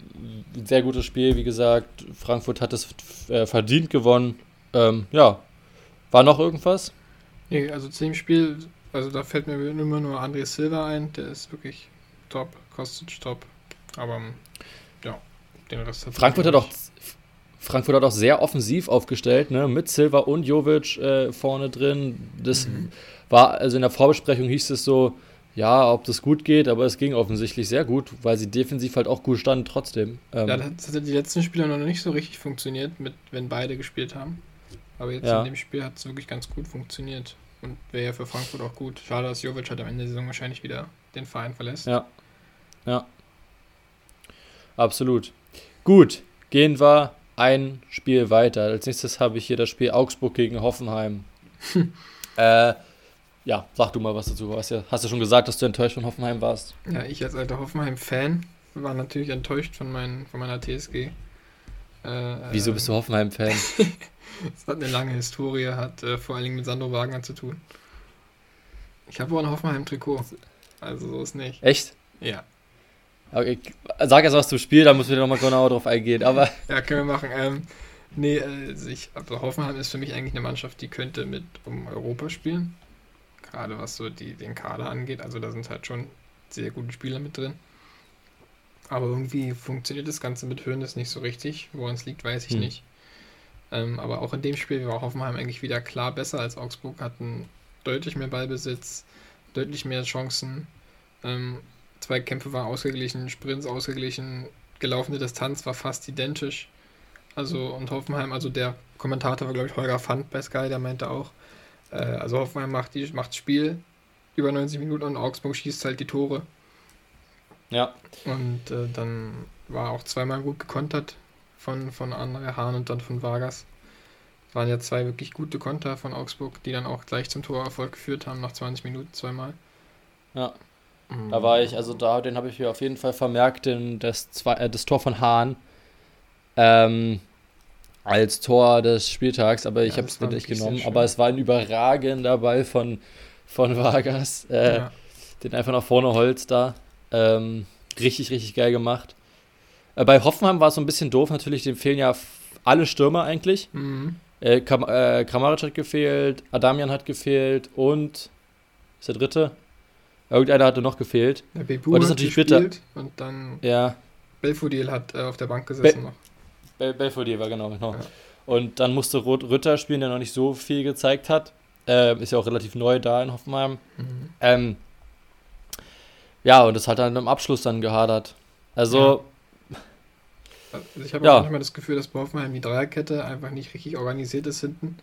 sehr gutes Spiel, wie gesagt. Frankfurt hat es äh, verdient gewonnen. Ähm, ja. War noch irgendwas? Nee, also zu dem Spiel, also da fällt mir immer nur André Silva ein, der ist wirklich top, Kostic top. Aber ja, den Rest hat Frankfurt hat auch Frankfurt hat auch sehr offensiv aufgestellt, ne? mit Silva und Jovic äh, vorne drin. Das mhm. war, also in der Vorbesprechung hieß es so, ja, ob das gut geht, aber es ging offensichtlich sehr gut, weil sie defensiv halt auch gut standen trotzdem. Ähm, ja, das hat die letzten Spiele noch nicht so richtig funktioniert, mit, wenn beide gespielt haben. Aber jetzt ja. in dem Spiel hat es wirklich ganz gut funktioniert. Und wäre ja für Frankfurt auch gut. Schade, dass Jovic halt am Ende der Saison wahrscheinlich wieder den Verein verlässt. Ja. Ja. Absolut. Gut, gehen wir ein Spiel weiter. Als nächstes habe ich hier das Spiel Augsburg gegen Hoffenheim. äh, ja, sag du mal was dazu. Hast, ja, hast du schon gesagt, dass du enttäuscht von Hoffenheim warst? Ja, ich als alter Hoffenheim-Fan war natürlich enttäuscht von, mein, von meiner TSG. Äh, Wieso bist du Hoffenheim-Fan? Es hat eine lange Historie, hat äh, vor allen Dingen mit Sandro Wagner zu tun. Ich habe auch ein Hoffenheim-Trikot. Also so ist nicht. Echt? Ja. Okay, sag jetzt was zum Spiel, da müssen wir nochmal genauer drauf eingehen. Aber ja, können wir machen. Ähm, nee, also ich, also Hoffenheim ist für mich eigentlich eine Mannschaft, die könnte mit um Europa spielen. Gerade was so die, den Kader angeht. Also da sind halt schon sehr gute Spieler mit drin. Aber irgendwie funktioniert das Ganze mit Höhnes nicht so richtig. Woran es liegt, weiß ich hm. nicht. Ähm, aber auch in dem Spiel war Hoffenheim eigentlich wieder klar besser als Augsburg, hatten deutlich mehr Ballbesitz, deutlich mehr Chancen. Ähm, zwei Kämpfe waren ausgeglichen, Sprints ausgeglichen, gelaufene Distanz war fast identisch. Also und Hoffenheim, also der Kommentator war glaube ich Holger Fand bei Sky, der meinte auch, äh, also Hoffenheim macht die macht Spiel über 90 Minuten und Augsburg schießt halt die Tore. Ja. Und äh, dann war auch zweimal gut gekontert von, von André Hahn und dann von Vargas. Das waren ja zwei wirklich gute Konter von Augsburg, die dann auch gleich zum Torerfolg geführt haben, nach 20 Minuten zweimal. Ja. Mhm. Da war ich, also da, den habe ich mir auf jeden Fall vermerkt, den, das, zwei, äh, das Tor von Hahn ähm, als Tor des Spieltags, aber ich ja, habe es nicht genommen. Aber es war ein überragender Ball von, von Vargas, äh, ja. den einfach nach vorne holzt da. Ähm, richtig, richtig geil gemacht. Äh, bei Hoffenheim war es so ein bisschen doof, natürlich, dem fehlen ja alle Stürmer eigentlich. Mhm. Äh, Kam äh, Kramaric hat gefehlt, Adamian hat gefehlt und ist der dritte? Irgendeiner hatte noch gefehlt. Der Bebu und das ist natürlich bitter. Und dann ja. Belfodil hat äh, auf der Bank gesessen Be noch. Bel Belfodil war genau, genau. Ja. Und dann musste Rot Rütter spielen, der noch nicht so viel gezeigt hat. Äh, ist ja auch relativ neu da in Hoffenheim. Mhm. Ähm, ja, und das hat dann im Abschluss dann gehadert. Also, also ich habe ja. manchmal das Gefühl, dass bei Hoffenheim die Dreierkette einfach nicht richtig organisiert ist hinten.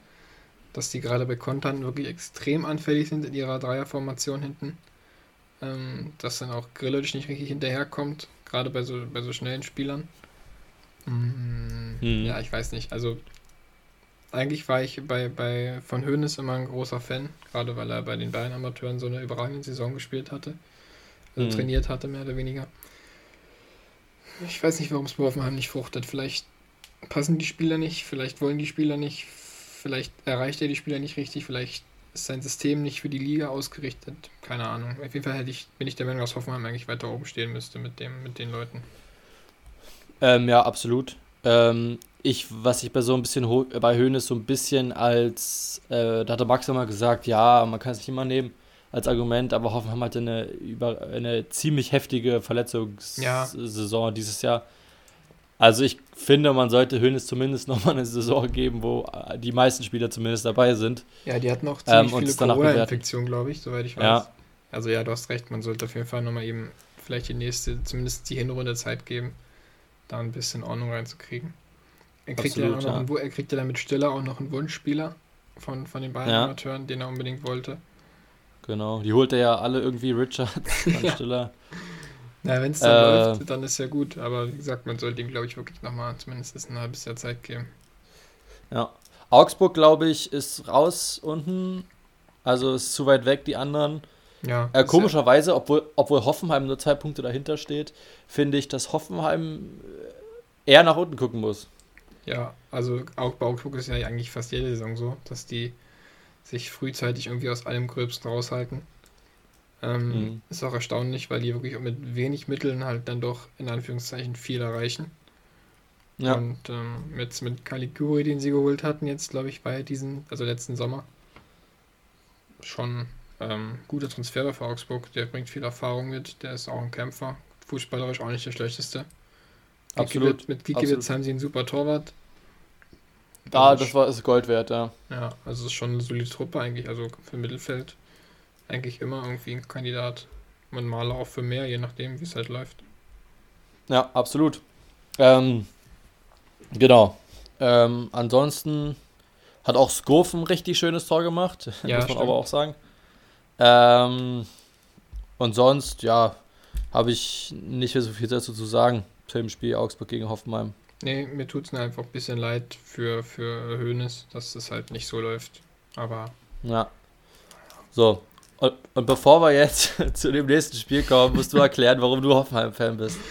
Dass die gerade bei Kontern wirklich extrem anfällig sind in ihrer Dreierformation hinten. Ähm, dass dann auch Grillic nicht richtig hinterherkommt, gerade bei so, bei so schnellen Spielern. Hm. Ja, ich weiß nicht. Also eigentlich war ich bei, bei von Hoeneß immer ein großer Fan, gerade weil er bei den Bayern Amateuren so eine überragende Saison gespielt hatte. Also hm. trainiert hatte, mehr oder weniger. Ich weiß nicht, warum es bei Hoffenheim nicht fruchtet. Vielleicht passen die Spieler nicht, vielleicht wollen die Spieler nicht, vielleicht erreicht er die Spieler nicht richtig, vielleicht ist sein System nicht für die Liga ausgerichtet. Keine Ahnung. Auf jeden Fall hätte ich, bin ich der Meinung, dass Hoffenheim eigentlich weiter oben stehen müsste mit, dem, mit den Leuten. Ähm, ja, absolut. Ähm, ich, was ich bei so ein bisschen bei Höhnes so ein bisschen als, äh, da hatte Max immer gesagt, ja, man kann es nicht immer nehmen als Argument, aber Hoffenheim hatte eine, über, eine ziemlich heftige Verletzungssaison ja. dieses Jahr. Also ich finde, man sollte Hönes zumindest nochmal eine Saison geben, wo die meisten Spieler zumindest dabei sind. Ja, die hatten auch ziemlich ähm, viele Corona-Infektionen, glaube ich, soweit ich weiß. Ja. Also ja, du hast recht, man sollte auf jeden Fall nochmal eben vielleicht die nächste, zumindest die Hinrunde Zeit geben, da ein bisschen Ordnung reinzukriegen. Er kriegt, Absolut, ja, ja. Einen, er kriegt ja dann mit Stiller auch noch einen Wunschspieler von, von den beiden ja. Amateuren, den er unbedingt wollte. Genau, die holt er ja alle irgendwie Richards an Stiller. Na, wenn es dann äh, läuft, dann ist ja gut. Aber wie gesagt, man sollte ihm, glaube ich, wirklich nochmal zumindest ein halbes Jahr Zeit geben. Ja. Augsburg, glaube ich, ist raus unten. Also ist zu weit weg, die anderen. Ja. Äh, komischerweise, obwohl, obwohl Hoffenheim nur zwei Punkte dahinter steht, finde ich, dass Hoffenheim eher nach unten gucken muss. Ja, also auch bei Augsburg ist ja eigentlich fast jede Saison so, dass die sich frühzeitig irgendwie aus allem Gröbsten raushalten. Ähm, mhm. Ist auch erstaunlich, weil die wirklich mit wenig Mitteln halt dann doch in Anführungszeichen viel erreichen. Ja. Und ähm, jetzt mit Caliguri, den sie geholt hatten, jetzt glaube ich bei diesen, also letzten Sommer, schon ähm, guter Transfer für Augsburg. Der bringt viel Erfahrung mit, der ist auch ein Kämpfer, fußballerisch auch nicht der schlechteste. Absolut. mit Gikiewicz haben sie einen super Torwart. Da, das war ist Gold wert, ja. Ja, also es ist schon eine solide Truppe eigentlich, also für Mittelfeld eigentlich immer irgendwie ein Kandidat. Man mal auch für mehr, je nachdem, wie es halt läuft. Ja, absolut. Ähm, genau. Ähm, ansonsten hat auch Skof ein richtig schönes Tor gemacht, ja, muss man stimmt. aber auch sagen. Ähm, und sonst, ja, habe ich nicht mehr so viel dazu zu sagen dem Spiel Augsburg gegen Hoffenheim. Nee, mir tut es einfach ein bisschen leid für, für Hoeneß, dass es halt nicht so läuft. Aber. Ja. So, und, und, bevor wir jetzt zu dem nächsten Spiel kommen, musst du erklären, warum du Hoffenheim-Fan bist.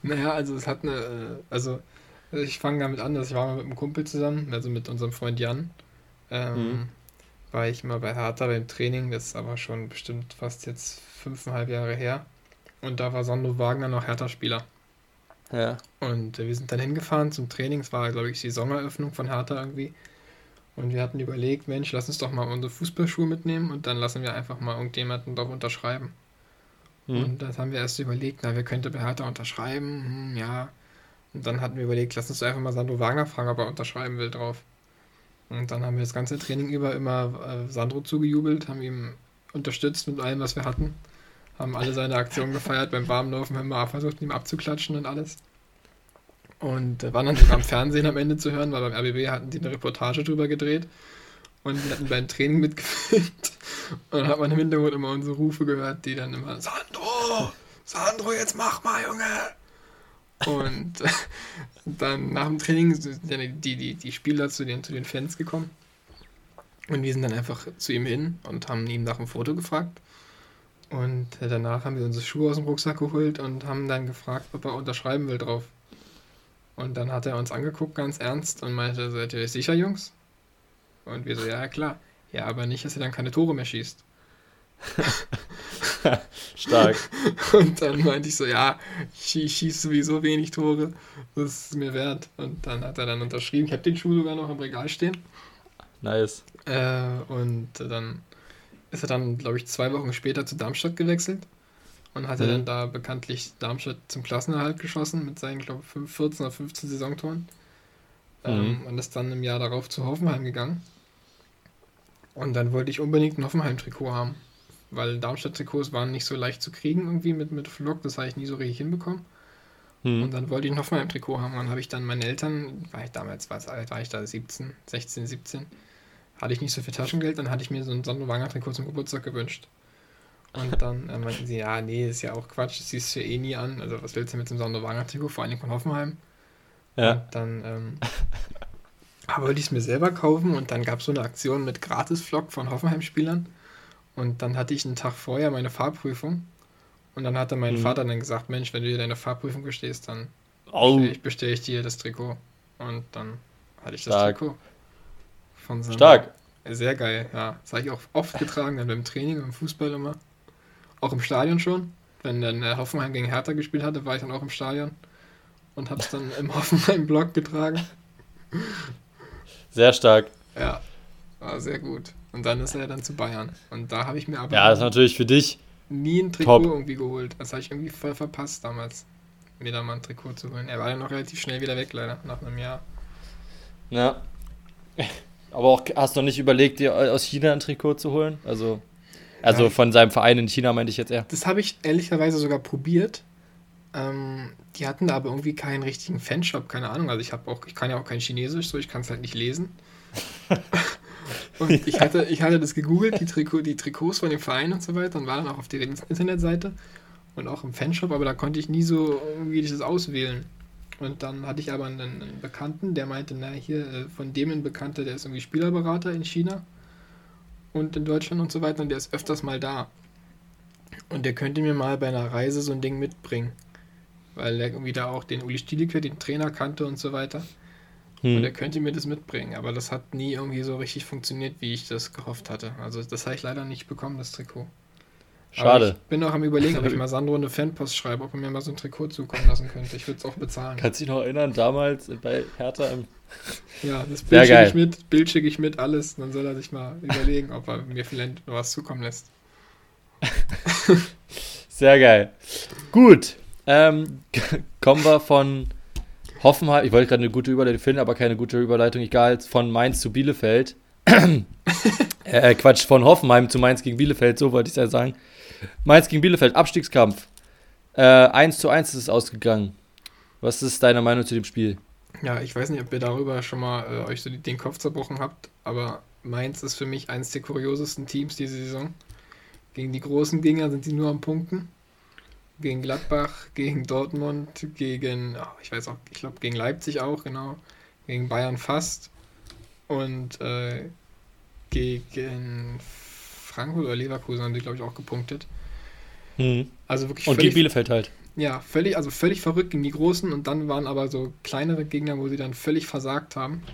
Naja, also es hat eine, äh, also ich fange damit an, dass ich war mal mit einem Kumpel zusammen, also mit unserem Freund Jan. Ähm, mhm. War ich mal bei Hertha beim Training, das ist aber schon bestimmt fast jetzt fünfeinhalb Jahre her. Und da war Sandro Wagner noch Hertha-Spieler. Ja. Und äh, wir sind dann hingefahren zum Training, es war, glaube ich, die Sommeröffnung von Hertha irgendwie. Und wir hatten überlegt, Mensch, lass uns doch mal unsere Fußballschuhe mitnehmen und dann lassen wir einfach mal irgendjemanden doch unterschreiben. Mhm. Und das haben wir erst überlegt, na, wer könnte bei Hertha unterschreiben? Hm, ja. Und dann hatten wir überlegt, lass uns doch einfach mal Sandro Wagner fragen, ob er unterschreiben will drauf. Und dann haben wir das ganze Training über immer äh, Sandro zugejubelt, haben ihm unterstützt mit allem, was wir hatten. Haben alle seine Aktionen gefeiert, beim Warmlaufen haben wir versucht, ihm abzuklatschen und alles. Und äh, waren dann sogar am Fernsehen am Ende zu hören, weil beim RBB hatten die eine Reportage drüber gedreht. Und wir hatten beim Training mitgefilmt. Und dann hat man im Hintergrund immer unsere Rufe gehört, die dann immer, Sandro, Sandro, jetzt mach mal, Junge. Und äh, dann nach dem Training sind die, die, die Spieler zu den, zu den Fans gekommen. Und wir sind dann einfach zu ihm hin und haben ihn nach dem Foto gefragt. Und äh, danach haben wir unsere Schuhe aus dem Rucksack geholt und haben dann gefragt, ob er unterschreiben will drauf. Und dann hat er uns angeguckt, ganz ernst, und meinte, seid ihr sicher, Jungs? Und wir so, ja, klar. Ja, aber nicht, dass er dann keine Tore mehr schießt. Stark. Und dann meinte ich so, ja, ich schieße sowieso wenig Tore, das ist mir wert. Und dann hat er dann unterschrieben, ich habe den Schuh sogar noch im Regal stehen. Nice. Äh, und dann ist er dann, glaube ich, zwei Wochen später zu Darmstadt gewechselt und hatte mhm. dann da bekanntlich Darmstadt zum Klassenerhalt geschossen mit seinen, glaube ich, 14 oder 15 Saisontoren. Ähm, mhm. und ist dann im Jahr darauf zu Hoffenheim gegangen. Und dann wollte ich unbedingt ein Hoffenheim-Trikot haben, weil Darmstadt-Trikots waren nicht so leicht zu kriegen irgendwie mit, mit Flock, das habe ich nie so richtig hinbekommen. Mhm. Und dann wollte ich ein Hoffenheim-Trikot haben. Und dann habe ich dann meinen Eltern, war ich damals, war, war ich da 17, 16, 17, hatte ich nicht so viel Taschengeld, dann hatte ich mir so ein Sandro-Wanger-Trikot zum Geburtstag gewünscht. Und dann äh, meinten sie, ja, nee, ist ja auch Quatsch, das siehst du eh nie an. Also was willst du mit dem Sonderwagen-Trikot, vor allem von Hoffenheim? Ja. Und dann ähm, wollte ich es mir selber kaufen und dann gab es so eine Aktion mit Gratis-Vlog von Hoffenheim-Spielern. Und dann hatte ich einen Tag vorher meine Fahrprüfung. Und dann hatte mein mhm. Vater dann gesagt, Mensch, wenn du dir deine Fahrprüfung bestehst, dann oh. bestelle ich, bestell ich dir das Trikot. Und dann hatte ich das Stark. Trikot. Von Stark. Sehr geil, ja. Das habe ich auch oft getragen, dann beim Training, beim Fußball immer. Auch im Stadion schon. Wenn dann äh, Hoffenheim gegen Hertha gespielt hatte, war ich dann auch im Stadion und habe es dann im Hoffenheim-Blog getragen. Sehr stark. Ja, war sehr gut. Und dann ist er dann zu Bayern. Und da habe ich mir aber. Ja, das ist natürlich für dich. Nie ein Trikot top. irgendwie geholt. Das habe ich irgendwie voll verpasst damals, mir da mal ein Trikot zu holen. Er war dann noch relativ schnell wieder weg, leider, nach einem Jahr. Ja. Aber auch, hast du noch nicht überlegt, dir aus China ein Trikot zu holen? Also. Also ja, von seinem Verein in China meinte ich jetzt eher. Das habe ich ehrlicherweise sogar probiert. Ähm, die hatten da aber irgendwie keinen richtigen Fanshop, keine Ahnung. Also ich habe auch, ich kann ja auch kein Chinesisch, so ich kann es halt nicht lesen. und ich hatte, ich hatte das gegoogelt, die, Trikot, die Trikots von dem Verein und so weiter, und war dann auch auf der Internetseite und auch im Fanshop, aber da konnte ich nie so irgendwie das auswählen. Und dann hatte ich aber einen, Bekannten, der meinte, na hier, äh, von dem ein Bekannter, der ist irgendwie Spielerberater in China und in Deutschland und so weiter und der ist öfters mal da. Und der könnte mir mal bei einer Reise so ein Ding mitbringen. Weil er irgendwie da auch den Uli Stielicke, den Trainer kannte und so weiter. Hm. Und er könnte mir das mitbringen. Aber das hat nie irgendwie so richtig funktioniert, wie ich das gehofft hatte. Also das habe ich leider nicht bekommen, das Trikot. Schade. Aber ich bin auch am überlegen, ob ich mal Sandro eine Fanpost schreibe, ob er mir mal so ein Trikot zukommen lassen könnte. Ich würde es auch bezahlen. Kannst du dich noch erinnern, damals bei Hertha im. Ja, das Bild schicke ich mit, Bild schicke ich mit, alles. Dann soll er sich mal überlegen, ob er mir vielleicht noch was zukommen lässt. Sehr geil. Gut. Ähm, kommen wir von Hoffenheim. Ich wollte gerade eine gute Überleitung finden, aber keine gute Überleitung. Egal, von Mainz zu Bielefeld. äh, Quatsch, von Hoffenheim zu Mainz gegen Bielefeld, so wollte ich es ja sagen. Mainz gegen Bielefeld, Abstiegskampf. Äh, 1 zu 1 ist es ausgegangen. Was ist deine Meinung zu dem Spiel? Ja, ich weiß nicht, ob ihr darüber schon mal äh, euch so den Kopf zerbrochen habt, aber Mainz ist für mich eines der kuriosesten Teams diese Saison. Gegen die großen Gegner sind sie nur am Punkten. Gegen Gladbach, gegen Dortmund, gegen, oh, ich weiß auch, ich glaube gegen Leipzig auch, genau. Gegen Bayern fast. Und äh, gegen Frankfurt oder Leverkusen haben sie, glaube ich, auch gepunktet. Hm. Also wirklich Und gegen Bielefeld halt. Ja, völlig, also völlig verrückt gegen die Großen und dann waren aber so kleinere Gegner, wo sie dann völlig versagt haben.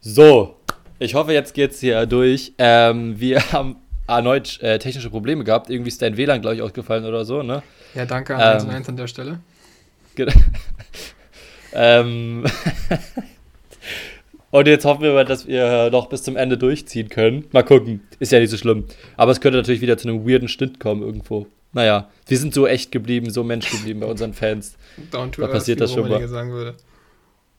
So, ich hoffe, jetzt geht's hier durch. Ähm, wir haben erneut äh, technische Probleme gehabt. Irgendwie ist dein WLAN, glaube ich, ausgefallen oder so, ne? Ja, danke an ähm, 1 an der Stelle. Genau. ähm, und jetzt hoffen wir mal, dass wir noch bis zum Ende durchziehen können. Mal gucken. Ist ja nicht so schlimm. Aber es könnte natürlich wieder zu einem weirden Schnitt kommen irgendwo. Naja, wir sind so echt geblieben, so Mensch geblieben bei unseren Fans. Down to da earth, passiert das schon mal. Sagen würde.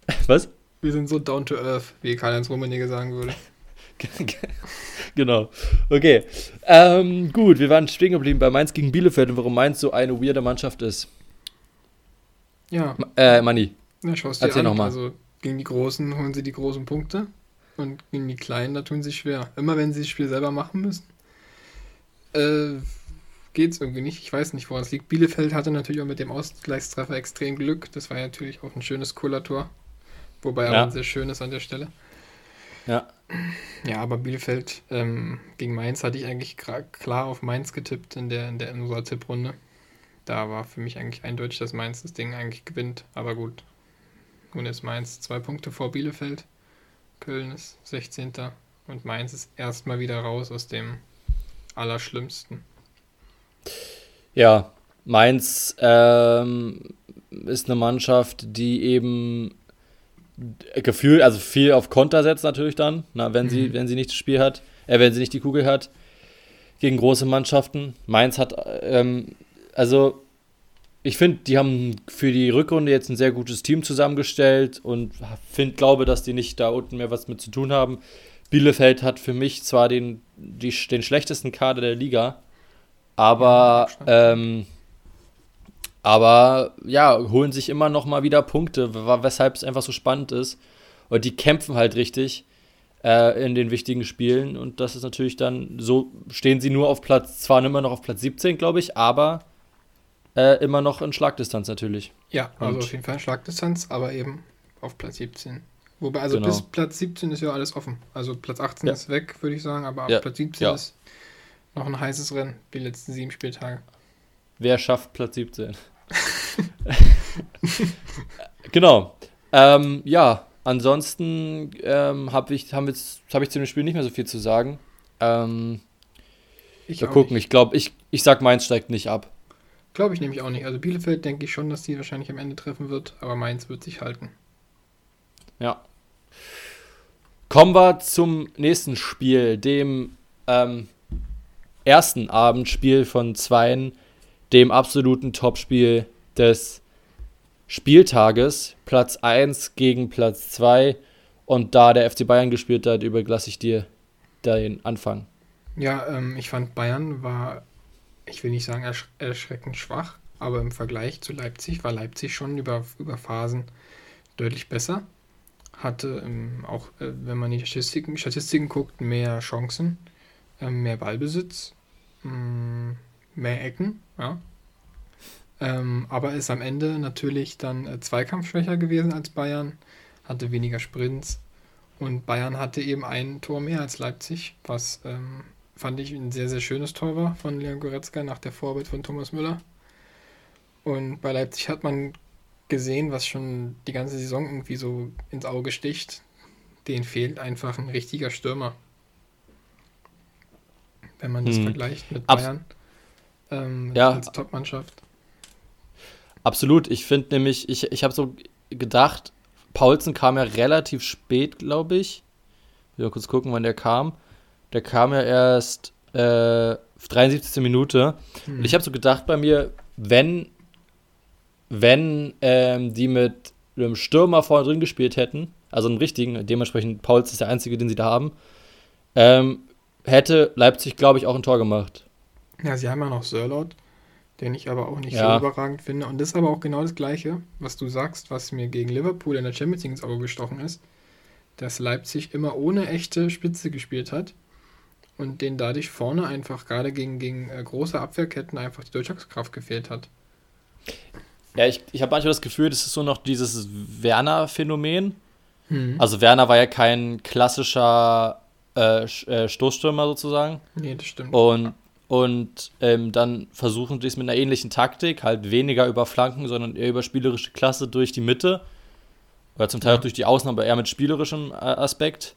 Was? Wir sind so down to earth, wie Karl-Heinz Rummenigge sagen würde. genau. Okay. Ähm, gut, wir waren stehen geblieben bei Mainz gegen Bielefeld und warum Mainz so eine weirde Mannschaft ist. Ja. Äh, Manni. Ja, schaust dir Erzähl nochmal. Also gegen die Großen holen sie die großen Punkte und gegen die Kleinen, da tun sie schwer. Immer wenn sie das Spiel selber machen müssen, äh, geht es irgendwie nicht. Ich weiß nicht, woran es liegt. Bielefeld hatte natürlich auch mit dem Ausgleichstreffer extrem Glück. Das war ja natürlich auch ein schönes Cooler-Tor. Wobei ja. auch ein sehr schönes an der Stelle. Ja. Ja, aber Bielefeld ähm, gegen Mainz hatte ich eigentlich klar auf Mainz getippt in der, in der in unserer Tipprunde. Da war für mich eigentlich eindeutig, dass Mainz das Ding eigentlich gewinnt. Aber gut, nun ist Mainz zwei Punkte vor Bielefeld. Köln ist 16. Und Mainz ist erstmal wieder raus aus dem Allerschlimmsten. Ja, Mainz ähm, ist eine Mannschaft, die eben Gefühl, also viel auf Konter setzt natürlich dann, na, wenn, mhm. sie, wenn sie nicht das Spiel hat, äh, wenn sie nicht die Kugel hat, gegen große Mannschaften. Mainz hat, ähm, also ich finde, die haben für die Rückrunde jetzt ein sehr gutes Team zusammengestellt und find, glaube, dass die nicht da unten mehr was mit zu tun haben. Bielefeld hat für mich zwar den, die, den schlechtesten Kader der Liga, aber ähm, aber ja, holen sich immer noch mal wieder Punkte, weshalb es einfach so spannend ist. Und die kämpfen halt richtig äh, in den wichtigen Spielen. Und das ist natürlich dann, so stehen sie nur auf Platz, zwar immer noch auf Platz 17, glaube ich, aber äh, immer noch in Schlagdistanz natürlich. Ja, also Und auf jeden Fall in Schlagdistanz, aber eben auf Platz 17. Wobei, also genau. bis Platz 17 ist ja alles offen. Also Platz 18 ja. ist weg, würde ich sagen, aber ab ja. Platz 17 ja. ist noch ein heißes Rennen, die letzten sieben Spieltage. Wer schafft Platz 17? genau. Ähm, ja, ansonsten ähm, hab ich, haben jetzt, habe ich zu dem Spiel nicht mehr so viel zu sagen. Ähm, ich mal gucken, nicht. ich glaube, ich, ich sag, Mainz steigt nicht ab. Glaube ich nämlich auch nicht. Also Bielefeld denke ich schon, dass die wahrscheinlich am Ende treffen wird, aber Mainz wird sich halten. Ja. Kommen wir zum nächsten Spiel, dem ähm, ersten Abendspiel von zweien dem absoluten Topspiel des Spieltages. Platz 1 gegen Platz 2. Und da der FC Bayern gespielt hat, überlasse ich dir den Anfang. Ja, ähm, ich fand Bayern war, ich will nicht sagen ersch erschreckend schwach, aber im Vergleich zu Leipzig war Leipzig schon über, über Phasen deutlich besser. Hatte ähm, auch, äh, wenn man die Statistiken, Statistiken guckt, mehr Chancen, äh, mehr Ballbesitz, mh, mm, mehr Ecken, ja. Ähm, aber ist am Ende natürlich dann äh, zweikampfschwächer gewesen als Bayern, hatte weniger Sprints und Bayern hatte eben ein Tor mehr als Leipzig, was ähm, fand ich ein sehr, sehr schönes Tor war von Leon Goretzka nach der Vorbild von Thomas Müller. Und bei Leipzig hat man gesehen, was schon die ganze Saison irgendwie so ins Auge sticht. Den fehlt einfach ein richtiger Stürmer. Wenn man das hm. vergleicht mit Bayern ähm, ja. als Top-Mannschaft. Absolut. Ich finde nämlich, ich, ich habe so gedacht, Paulsen kam ja relativ spät, glaube ich. Ich will mal kurz gucken, wann der kam. Der kam ja erst äh, 73. Minute. Hm. Und ich habe so gedacht bei mir, wenn, wenn ähm, die mit einem Stürmer vorne drin gespielt hätten, also einen richtigen, dementsprechend Pauls ist der einzige, den sie da haben, ähm, hätte Leipzig, glaube ich, auch ein Tor gemacht. Ja, sie haben ja noch Sörlot, den ich aber auch nicht ja. so überragend finde. Und das ist aber auch genau das Gleiche, was du sagst, was mir gegen Liverpool in der Champions League ins Auge gestochen ist, dass Leipzig immer ohne echte Spitze gespielt hat und denen dadurch vorne einfach gerade gegen, gegen äh, große Abwehrketten einfach die Durchschlagskraft gefehlt hat. Ja, ich, ich habe manchmal das Gefühl, das ist so noch dieses Werner-Phänomen. Hm. Also Werner war ja kein klassischer äh, äh, Stoßstürmer sozusagen. Nee, das stimmt. Und, und ähm, dann versuchen sie es mit einer ähnlichen Taktik, halt weniger über Flanken, sondern eher über spielerische Klasse durch die Mitte. Oder zum Teil ja. auch durch die Außen, aber eher mit spielerischem äh, Aspekt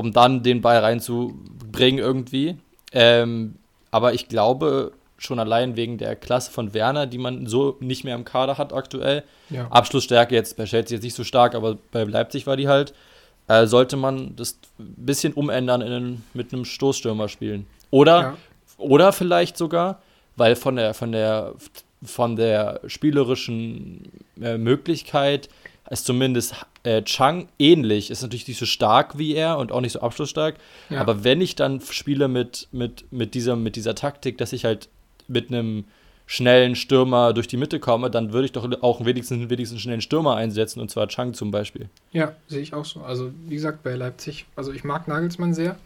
um dann den Ball reinzubringen irgendwie. Ähm, aber ich glaube, schon allein wegen der Klasse von Werner, die man so nicht mehr im Kader hat aktuell. Ja. Abschlussstärke jetzt bei Chelsea jetzt nicht so stark, aber bei Leipzig war die halt. Äh, sollte man das ein bisschen umändern in, mit einem Stoßstürmer spielen. Oder, ja. oder vielleicht sogar, weil von der, von der, von der spielerischen äh, Möglichkeit ist zumindest äh, Chang ähnlich. Ist natürlich nicht so stark wie er und auch nicht so abschlussstark. Ja. Aber wenn ich dann spiele mit, mit, mit, dieser, mit dieser Taktik, dass ich halt mit einem schnellen Stürmer durch die Mitte komme, dann würde ich doch auch wenigstens, wenigstens einen schnellen Stürmer einsetzen, und zwar Chang zum Beispiel. Ja, sehe ich auch so. Also, wie gesagt, bei Leipzig, also ich mag Nagelsmann sehr,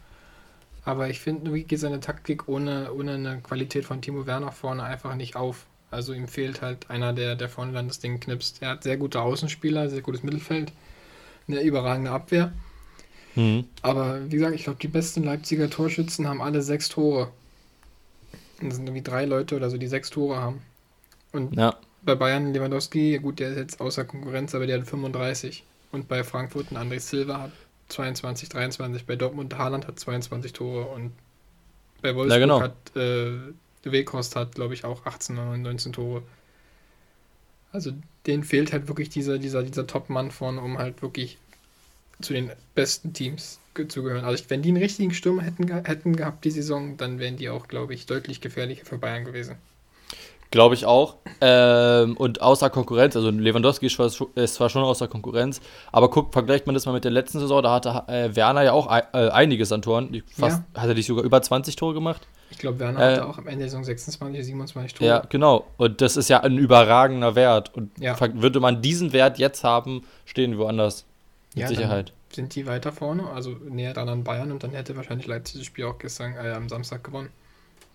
aber ich finde, wie geht seine Taktik ohne, ohne eine Qualität von Timo Werner vorne einfach nicht auf. Also ihm fehlt halt einer, der, der vorne dann das Ding knipst. Er hat sehr gute Außenspieler, sehr gutes Mittelfeld, eine überragende Abwehr. Mhm. Aber wie gesagt, ich glaube, die besten Leipziger Torschützen haben alle sechs Tore. Und das sind irgendwie drei Leute oder so, die sechs Tore haben. Und ja. bei Bayern Lewandowski, gut, der ist jetzt außer Konkurrenz, aber der hat 35. Und bei Frankfurt ein André Silva hat 22, 23. Bei Dortmund Haaland hat 22 Tore und bei Wolfsburg ja, genau. hat äh, Weghorst hat, glaube ich, auch 18 oder 19 Tore. Also denen fehlt halt wirklich dieser, dieser, dieser Top-Mann vorne, um halt wirklich zu den besten Teams zu gehören. Also wenn die einen richtigen Stürmer hätten, hätten gehabt die Saison, dann wären die auch, glaube ich, deutlich gefährlicher für Bayern gewesen. Glaube ich auch. Ähm, und außer Konkurrenz, also Lewandowski ist zwar schon außer Konkurrenz, aber guck, vergleicht man das mal mit der letzten Saison, da hatte äh, Werner ja auch äh, einiges an Toren. Fast, ja. Hat er nicht sogar über 20 Tore gemacht? Ich glaube, Werner äh, hatte auch am Ende der Saison 26, 27 Tore. Ja, genau. Und das ist ja ein überragender Wert. Und ja. würde man diesen Wert jetzt haben, stehen wir woanders. Mit ja, Sicherheit. Sind die weiter vorne, also näher dran an Bayern und dann hätte wahrscheinlich Leipzig das Spiel auch gestern äh, am Samstag gewonnen.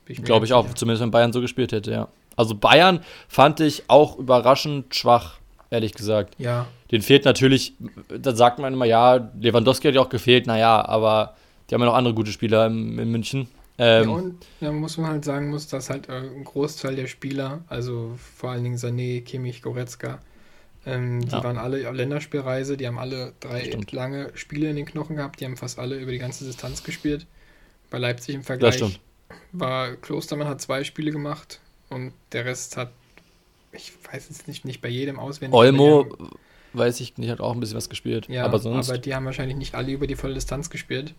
Glaube ich auch, zumindest wenn Bayern so gespielt hätte, ja. Also Bayern fand ich auch überraschend schwach, ehrlich gesagt. Ja. Den fehlt natürlich, da sagt man immer, ja, Lewandowski hat ja auch gefehlt, naja, aber die haben ja noch andere gute Spieler in, in München. Ähm, ja, und ja, muss man halt sagen muss, dass halt äh, ein Großteil der Spieler, also vor allen Dingen Sané, Kimmich, Goretzka, ähm, die ja. waren alle auf Länderspielreise, die haben alle drei Stimmt. lange Spiele in den Knochen gehabt, die haben fast alle über die ganze Distanz gespielt. Bei Leipzig im Vergleich war Klostermann hat zwei Spiele gemacht und der Rest hat, ich weiß jetzt nicht, nicht bei jedem auswendig. Olmo, weiß ich nicht, hat auch ein bisschen was gespielt. Ja, aber sonst. Aber die haben wahrscheinlich nicht alle über die volle Distanz gespielt.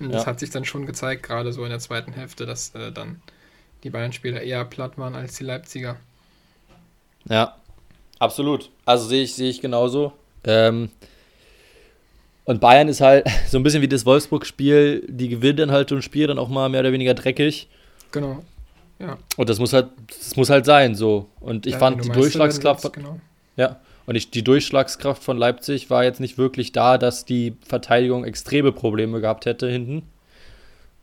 Und das hat sich dann schon gezeigt, gerade so in der zweiten Hälfte, dass äh, dann die Bayern-Spieler eher platt waren als die Leipziger. Ja, absolut. Also sehe ich, sehe ich genauso. Ähm, und Bayern ist halt so ein bisschen wie das Wolfsburg-Spiel, die gewinnen dann halt so ein Spiel dann auch mal mehr oder weniger dreckig. Genau. Ja. Und das muss halt, das muss halt sein, so. Und ich ja, fand die Durchschlagskraft. Genau. Ja. Und ich, die Durchschlagskraft von Leipzig war jetzt nicht wirklich da, dass die Verteidigung extreme Probleme gehabt hätte hinten.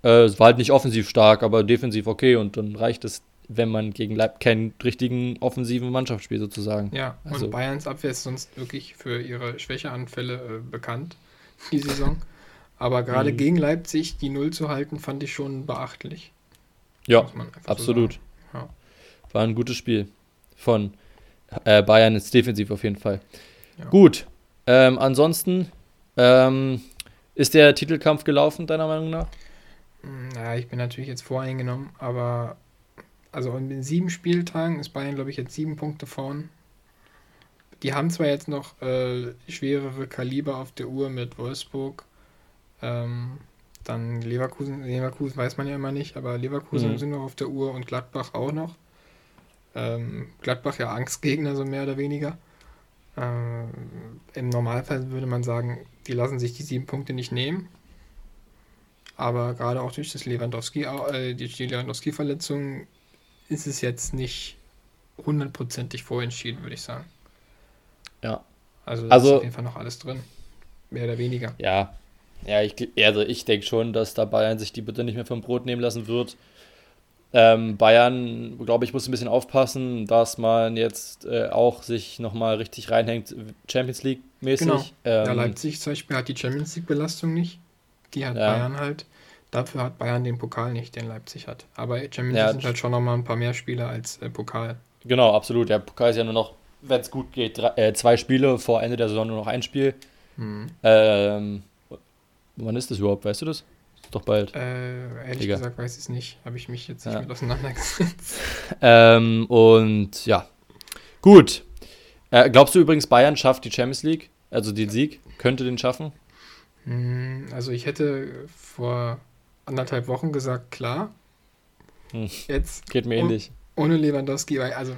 Äh, es war halt nicht offensiv stark, aber defensiv okay und dann reicht es wenn man gegen Leipzig keinen richtigen offensiven Mannschaft spielt, sozusagen. Ja, also, und Bayerns Abwehr ist sonst wirklich für ihre Schwächeanfälle äh, bekannt, die Saison. Aber gerade mhm. gegen Leipzig die Null zu halten, fand ich schon beachtlich. Ja, absolut. So ja. War ein gutes Spiel von äh, Bayern ist defensiv auf jeden Fall. Ja. Gut. Ähm, ansonsten ähm, ist der Titelkampf gelaufen, deiner Meinung nach? Naja, ich bin natürlich jetzt voreingenommen, aber also in den sieben Spieltagen ist Bayern, glaube ich, jetzt sieben Punkte vorn. Die haben zwar jetzt noch äh, schwerere Kaliber auf der Uhr mit Wolfsburg, ähm, dann Leverkusen, Leverkusen weiß man ja immer nicht, aber Leverkusen mhm. sind noch auf der Uhr und Gladbach auch noch. Ähm, Gladbach ja Angstgegner, so mehr oder weniger. Ähm, Im Normalfall würde man sagen, die lassen sich die sieben Punkte nicht nehmen. Aber gerade auch durch das Lewandowski, äh, die Lewandowski-Verletzung ist es jetzt nicht hundertprozentig vorentschieden, würde ich sagen. Ja. Also, also ist auf jeden Fall noch alles drin. Mehr oder weniger. Ja. Ja, ich, also ich denke schon, dass da Bayern sich die bitte nicht mehr vom Brot nehmen lassen wird. Ähm, Bayern, glaube ich, muss ein bisschen aufpassen, dass man jetzt äh, auch sich nochmal richtig reinhängt, Champions League-mäßig. Genau. Ähm, ja, Leipzig zum Beispiel hat die Champions League-Belastung nicht. Die hat ja. Bayern halt. Dafür hat Bayern den Pokal nicht, den Leipzig hat. Aber Champions ja, League sind halt schon nochmal ein paar mehr Spiele als äh, Pokal. Genau, absolut. Der Pokal ist ja nur noch, wenn es gut geht, drei, äh, zwei Spiele, vor Ende der Saison nur noch ein Spiel. Mhm. Ähm, wann ist das überhaupt? Weißt du das? Doch bald. Äh, ehrlich Egal. gesagt weiß ich es nicht. Habe ich mich jetzt nicht ja. mit auseinandergesetzt. ähm, und ja. Gut. Äh, glaubst du übrigens, Bayern schafft die Champions League? Also den Sieg? Könnte den schaffen? Hm, also ich hätte vor anderthalb Wochen gesagt, klar. Hm. Jetzt geht mir ähnlich. Ohne Lewandowski, weil, also,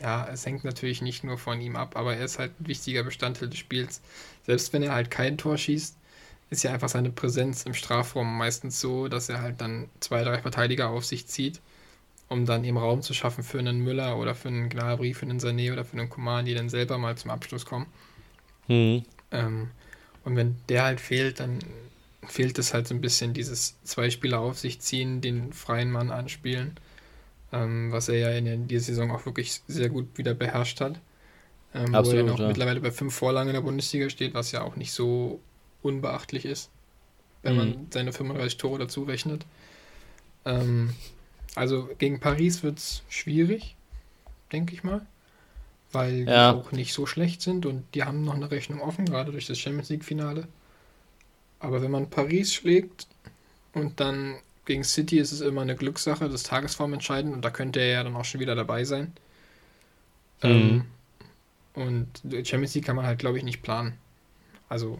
ja, es hängt natürlich nicht nur von ihm ab, aber er ist halt ein wichtiger Bestandteil des Spiels. Selbst wenn er halt kein Tor schießt, ist ja einfach seine Präsenz im Strafraum meistens so, dass er halt dann zwei, drei Verteidiger auf sich zieht, um dann eben Raum zu schaffen für einen Müller oder für einen Gnabry, für einen Sané oder für einen Coman, die dann selber mal zum Abschluss kommen. Mhm. Ähm, und wenn der halt fehlt, dann fehlt es halt so ein bisschen dieses zwei Spieler auf sich ziehen, den freien Mann anspielen, ähm, was er ja in dieser Saison auch wirklich sehr gut wieder beherrscht hat. Ähm, Absolut, wo er noch ja. mittlerweile bei fünf Vorlagen in der Bundesliga steht, was ja auch nicht so unbeachtlich ist, wenn mhm. man seine 35 Tore dazu rechnet. Ähm, also gegen Paris wird es schwierig, denke ich mal, weil ja. die auch nicht so schlecht sind und die haben noch eine Rechnung offen, gerade durch das Champions League-Finale. Aber wenn man Paris schlägt und dann gegen City ist es immer eine Glückssache, das Tagesform entscheiden und da könnte er ja dann auch schon wieder dabei sein. Mhm. Ähm, und Champions League kann man halt, glaube ich, nicht planen. Also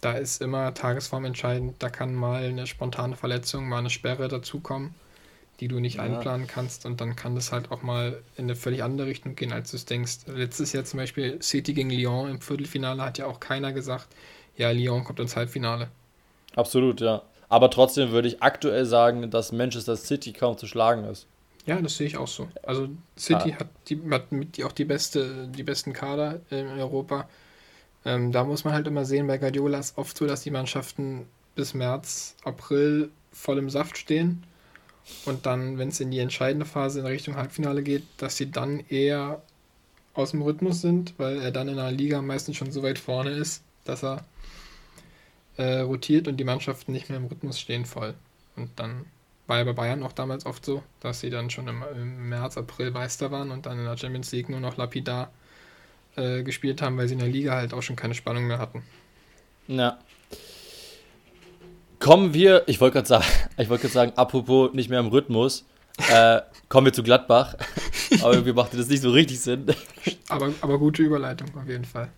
da ist immer Tagesform entscheidend. Da kann mal eine spontane Verletzung, mal eine Sperre dazukommen, die du nicht ja. einplanen kannst und dann kann das halt auch mal in eine völlig andere Richtung gehen, als du es denkst. Letztes Jahr zum Beispiel City gegen Lyon im Viertelfinale hat ja auch keiner gesagt, ja, Lyon kommt ins Halbfinale. Absolut, ja. Aber trotzdem würde ich aktuell sagen, dass Manchester City kaum zu schlagen ist. Ja, das sehe ich auch so. Also City ah. hat, die, hat mit die auch die, beste, die besten Kader in Europa. Ähm, da muss man halt immer sehen, bei Guardiola ist oft so, dass die Mannschaften bis März, April voll im Saft stehen. Und dann, wenn es in die entscheidende Phase in Richtung Halbfinale geht, dass sie dann eher aus dem Rhythmus sind, weil er dann in der Liga meistens schon so weit vorne ist, dass er äh, rotiert und die Mannschaften nicht mehr im Rhythmus stehen voll. Und dann war ja bei Bayern auch damals oft so, dass sie dann schon im, im März, April Meister waren und dann in der Champions League nur noch lapidar äh, gespielt haben, weil sie in der Liga halt auch schon keine Spannung mehr hatten. Ja. Kommen wir, ich wollte gerade sagen, ich wollte gerade sagen, apropos nicht mehr im Rhythmus, äh, kommen wir zu Gladbach. aber irgendwie machte das nicht so richtig Sinn. Aber, aber gute Überleitung auf jeden Fall.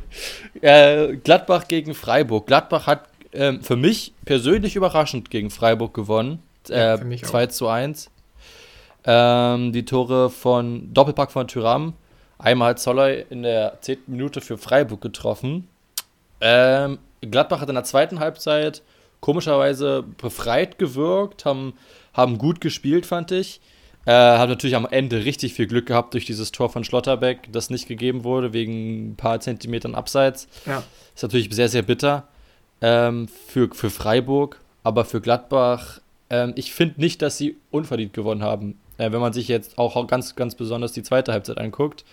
äh, Gladbach gegen Freiburg. Gladbach hat ähm, für mich persönlich überraschend gegen Freiburg gewonnen. Äh, ja, 2 auch. zu 1. Ähm, die Tore von Doppelpack von Tyram. Einmal hat Zoller in der 10. Minute für Freiburg getroffen. Ähm, Gladbach hat in der zweiten Halbzeit komischerweise befreit gewirkt, haben, haben gut gespielt, fand ich. Äh, hat natürlich am Ende richtig viel Glück gehabt durch dieses Tor von Schlotterbeck, das nicht gegeben wurde, wegen ein paar Zentimetern Abseits. Ja. Ist natürlich sehr, sehr bitter ähm, für, für Freiburg, aber für Gladbach, ähm, ich finde nicht, dass sie unverdient gewonnen haben. äh, wenn man sich jetzt auch ganz, ganz besonders die zweite Halbzeit anguckt.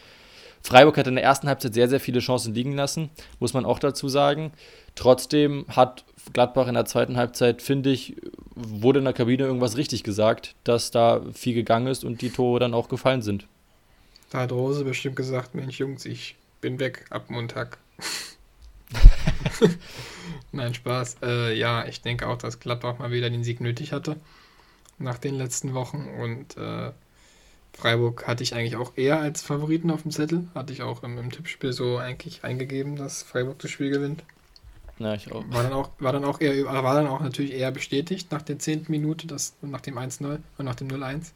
Freiburg hat in der ersten Halbzeit sehr, sehr viele Chancen liegen lassen, muss man auch dazu sagen. Trotzdem hat Gladbach in der zweiten Halbzeit, finde ich, wurde in der Kabine irgendwas richtig gesagt, dass da viel gegangen ist und die Tore dann auch gefallen sind. Da hat Rose bestimmt gesagt, Mensch Jungs, ich bin weg ab Montag. Nein, Spaß. Äh, ja, ich denke auch, dass Gladbach mal wieder den Sieg nötig hatte nach den letzten Wochen und äh, Freiburg hatte ich eigentlich auch eher als Favoriten auf dem Zettel. Hatte ich auch im, im Tippspiel so eigentlich eingegeben, dass Freiburg das Spiel gewinnt. Ja, ich auch. War dann auch, war dann auch eher, war dann auch natürlich eher bestätigt nach der 10. Minute, das, nach dem 1-0 und nach dem 0-1.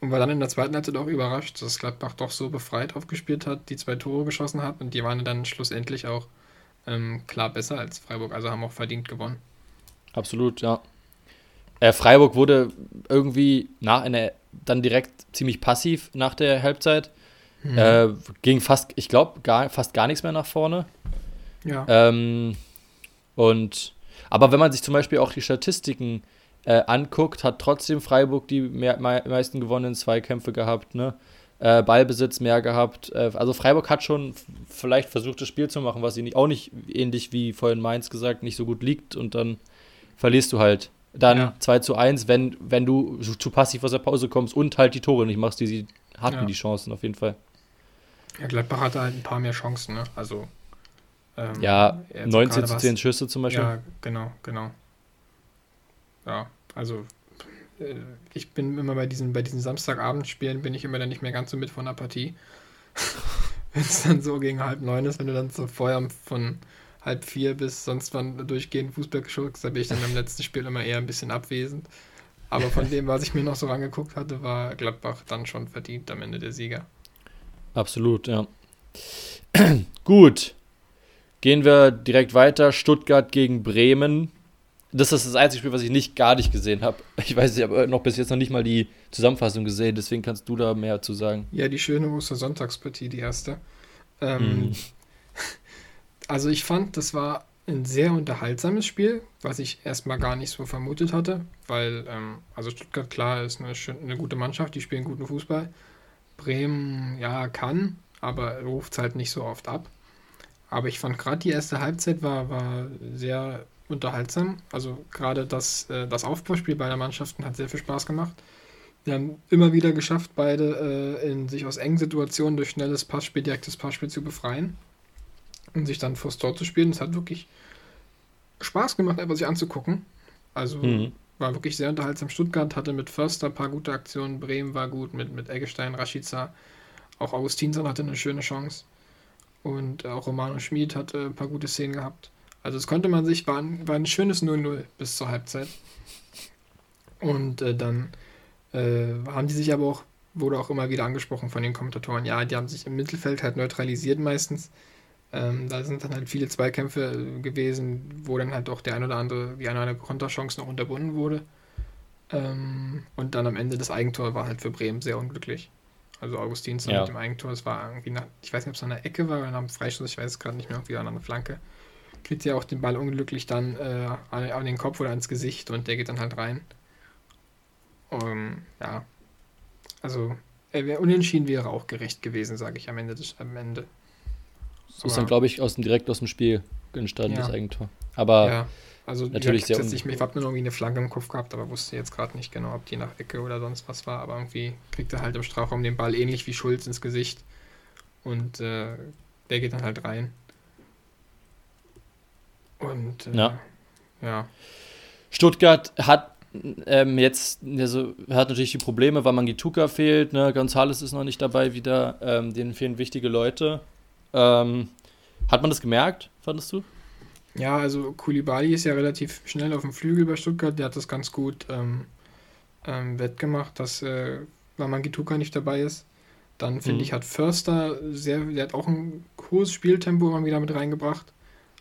Und war dann in der zweiten Halbzeit auch überrascht, dass Gladbach doch so befreit aufgespielt hat, die zwei Tore geschossen hat und die waren dann schlussendlich auch ähm, klar besser als Freiburg, also haben auch verdient gewonnen. Absolut, ja. Äh, Freiburg wurde irgendwie nach einer, dann direkt ziemlich passiv nach der Halbzeit. Mhm. Äh, ging fast, ich glaube, gar, fast gar nichts mehr nach vorne. Ja. Ähm, und aber wenn man sich zum Beispiel auch die Statistiken äh, anguckt, hat trotzdem Freiburg die mehr, me meisten gewonnenen Zweikämpfe gehabt, ne? Äh, Ballbesitz mehr gehabt. Äh, also Freiburg hat schon vielleicht versucht, das Spiel zu machen, was ihnen auch nicht, ähnlich wie vorhin Mainz gesagt, nicht so gut liegt und dann verlierst du halt. Dann ja. 2 zu 1, wenn, wenn du zu passiv aus der Pause kommst und halt die Tore nicht machst, die sie hatten, ja. die Chancen auf jeden Fall. Ja, Gladbach hatte halt ein paar mehr Chancen, ne? Also ähm, ja, 19 zu 10 Schüsse zum Beispiel. Ja, genau, genau. Ja, also äh, ich bin immer bei diesen, bei diesen Samstagabendspielen bin ich immer dann nicht mehr ganz so mit von der Partie. wenn es dann so gegen halb neun ist, wenn du dann so vorher von halb vier bis sonst wann durchgehend Fußball geschaut da bin ich dann im letzten Spiel immer eher ein bisschen abwesend. Aber von dem, was ich mir noch so angeguckt hatte, war Gladbach dann schon verdient am Ende der Sieger. Absolut, ja. Gut. Gehen wir direkt weiter. Stuttgart gegen Bremen. Das ist das einzige Spiel, was ich nicht gar nicht gesehen habe. Ich weiß, ich habe noch bis jetzt noch nicht mal die Zusammenfassung gesehen, deswegen kannst du da mehr zu sagen. Ja, die schöne Ostersonntagspartie, die erste. Ähm, mm. Also ich fand, das war ein sehr unterhaltsames Spiel, was ich erstmal gar nicht so vermutet hatte, weil, ähm, also Stuttgart, klar, ist eine, eine gute Mannschaft, die spielen guten Fußball. Bremen, ja, kann, aber ruft es halt nicht so oft ab. Aber ich fand gerade die erste Halbzeit war, war sehr unterhaltsam. Also gerade das, äh, das Aufbauspiel beider Mannschaften hat sehr viel Spaß gemacht. Wir haben immer wieder geschafft, beide äh, in sich aus engen Situationen durch schnelles Passspiel, direktes Passspiel zu befreien und sich dann vors Tor zu spielen. Es hat wirklich Spaß gemacht, einfach sich anzugucken. Also mhm. war wirklich sehr unterhaltsam. Stuttgart hatte mit Förster ein paar gute Aktionen, Bremen war gut mit, mit Eggestein, Rashica. Auch Augustinsson hatte eine schöne Chance. Und auch Romano Schmid hat äh, ein paar gute Szenen gehabt. Also es konnte man sich, war ein, war ein schönes 0-0 bis zur Halbzeit. Und äh, dann äh, haben die sich aber auch, wurde auch immer wieder angesprochen von den Kommentatoren, ja, die haben sich im Mittelfeld halt neutralisiert meistens. Ähm, da sind dann halt viele Zweikämpfe äh, gewesen, wo dann halt auch der ein oder andere, die eine oder andere Konterchance noch unterbunden wurde. Ähm, und dann am Ende das Eigentor war halt für Bremen sehr unglücklich. Also Augustinsson ja. mit dem Eigentor, das war irgendwie nach, ich weiß nicht, ob es an der Ecke war oder nach einem Freistoß, ich weiß es gerade nicht mehr, irgendwie an einer Flanke. Kriegt ja auch den Ball unglücklich dann äh, an, an, den Kopf oder ans Gesicht und der geht dann halt rein. Um, ja. Also, er wäre unentschieden wäre auch gerecht gewesen, sage ich am Ende. Des, am Ende. So ist dann, glaube ich, aus dem, direkt aus dem Spiel entstanden, ja. das Eigentor. Aber ja. Also natürlich sehr ich, ich habe nur irgendwie eine Flanke im Kopf gehabt, aber wusste jetzt gerade nicht genau, ob die nach Ecke oder sonst was war. Aber irgendwie kriegt er halt im Strafraum den Ball ähnlich wie Schulz ins Gesicht. Und äh, der geht dann halt rein. Und äh, ja. ja. Stuttgart hat ähm, jetzt, also hat natürlich die Probleme, weil Mangituka fehlt, ne? Gonzales ist noch nicht dabei wieder, ähm, denen fehlen wichtige Leute. Ähm, hat man das gemerkt, fandest du? Ja, also Kulibali ist ja relativ schnell auf dem Flügel bei Stuttgart. Der hat das ganz gut ähm, ähm, wettgemacht, dass äh, Wamangituka nicht dabei ist. Dann finde mhm. ich, hat Förster sehr, der hat auch ein hohes Spieltempo immer wieder mit reingebracht.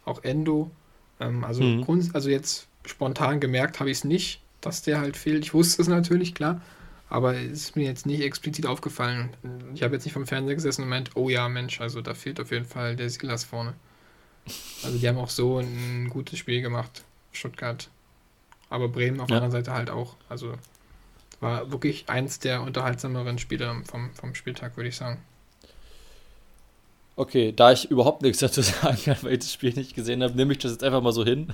Auch Endo. Ähm, also, mhm. Grund, also jetzt spontan gemerkt habe ich es nicht, dass der halt fehlt. Ich wusste es natürlich, klar. Aber es ist mir jetzt nicht explizit aufgefallen. Ich habe jetzt nicht vom Fernseher gesessen und meint, oh ja, Mensch, also da fehlt auf jeden Fall der Silas vorne. Also die haben auch so ein gutes Spiel gemacht, Stuttgart. Aber Bremen auf der anderen Seite halt auch. Also war wirklich eins der unterhaltsameren Spiele vom, vom Spieltag, würde ich sagen. Okay, da ich überhaupt nichts dazu sagen kann, weil ich das Spiel nicht gesehen habe, nehme ich das jetzt einfach mal so hin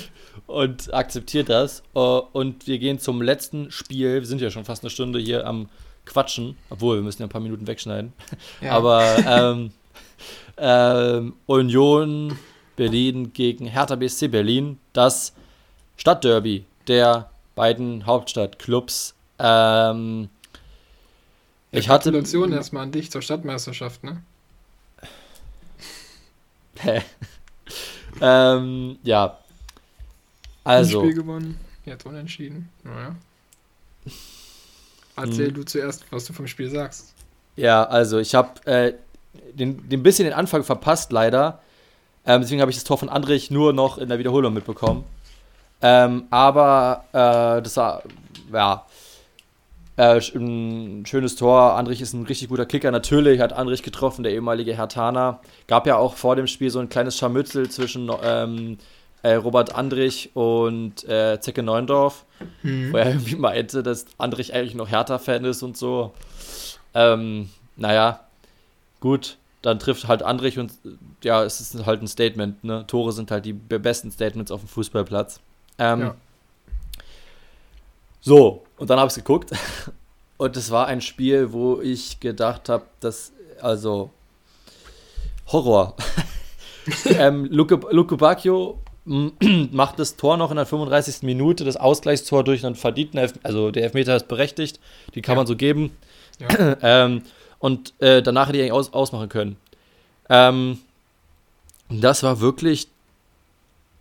und akzeptiere das. Äh, und wir gehen zum letzten Spiel. Wir sind ja schon fast eine Stunde hier am Quatschen, obwohl wir müssen ja ein paar Minuten wegschneiden. Ja. Aber ähm, ähm, Union Berlin gegen Hertha BSC Berlin, das Stadtderby der beiden Hauptstadtclubs. Ähm, ich hatte. Gratulation erstmal an dich zur Stadtmeisterschaft, ne? Ähm, ja. Also. Ein Spiel gewonnen, jetzt unentschieden. Naja. Erzähl hm. du zuerst, was du vom Spiel sagst. Ja, also ich habe äh, den, den bisschen den Anfang verpasst, leider. Ähm, deswegen habe ich das Tor von Andrich nur noch in der Wiederholung mitbekommen. Ähm, aber äh, das war, ja, äh, ein schönes Tor. Andrich ist ein richtig guter Kicker. Natürlich hat Andrich getroffen, der ehemalige Hertaner. Gab ja auch vor dem Spiel so ein kleines Scharmützel zwischen ähm, äh, Robert Andrich und äh, Zecke Neundorf, mhm. wo er irgendwie meinte, dass Andrich eigentlich noch Hertha-Fan ist und so. Ähm, naja, gut, dann trifft halt Andrich und ja, es ist halt ein Statement. Ne? Tore sind halt die besten Statements auf dem Fußballplatz. Ähm, ja. So, und dann habe ich es geguckt. Und es war ein Spiel, wo ich gedacht habe, dass, also, Horror. ähm, Luke, Luke Bacchio macht das Tor noch in der 35. Minute, das Ausgleichstor durch einen verdienten Elfmeter, also der Elfmeter ist berechtigt, die kann ja. man so geben. Ja. ähm, und äh, danach hätte ich eigentlich aus, ausmachen können. Ähm, das war wirklich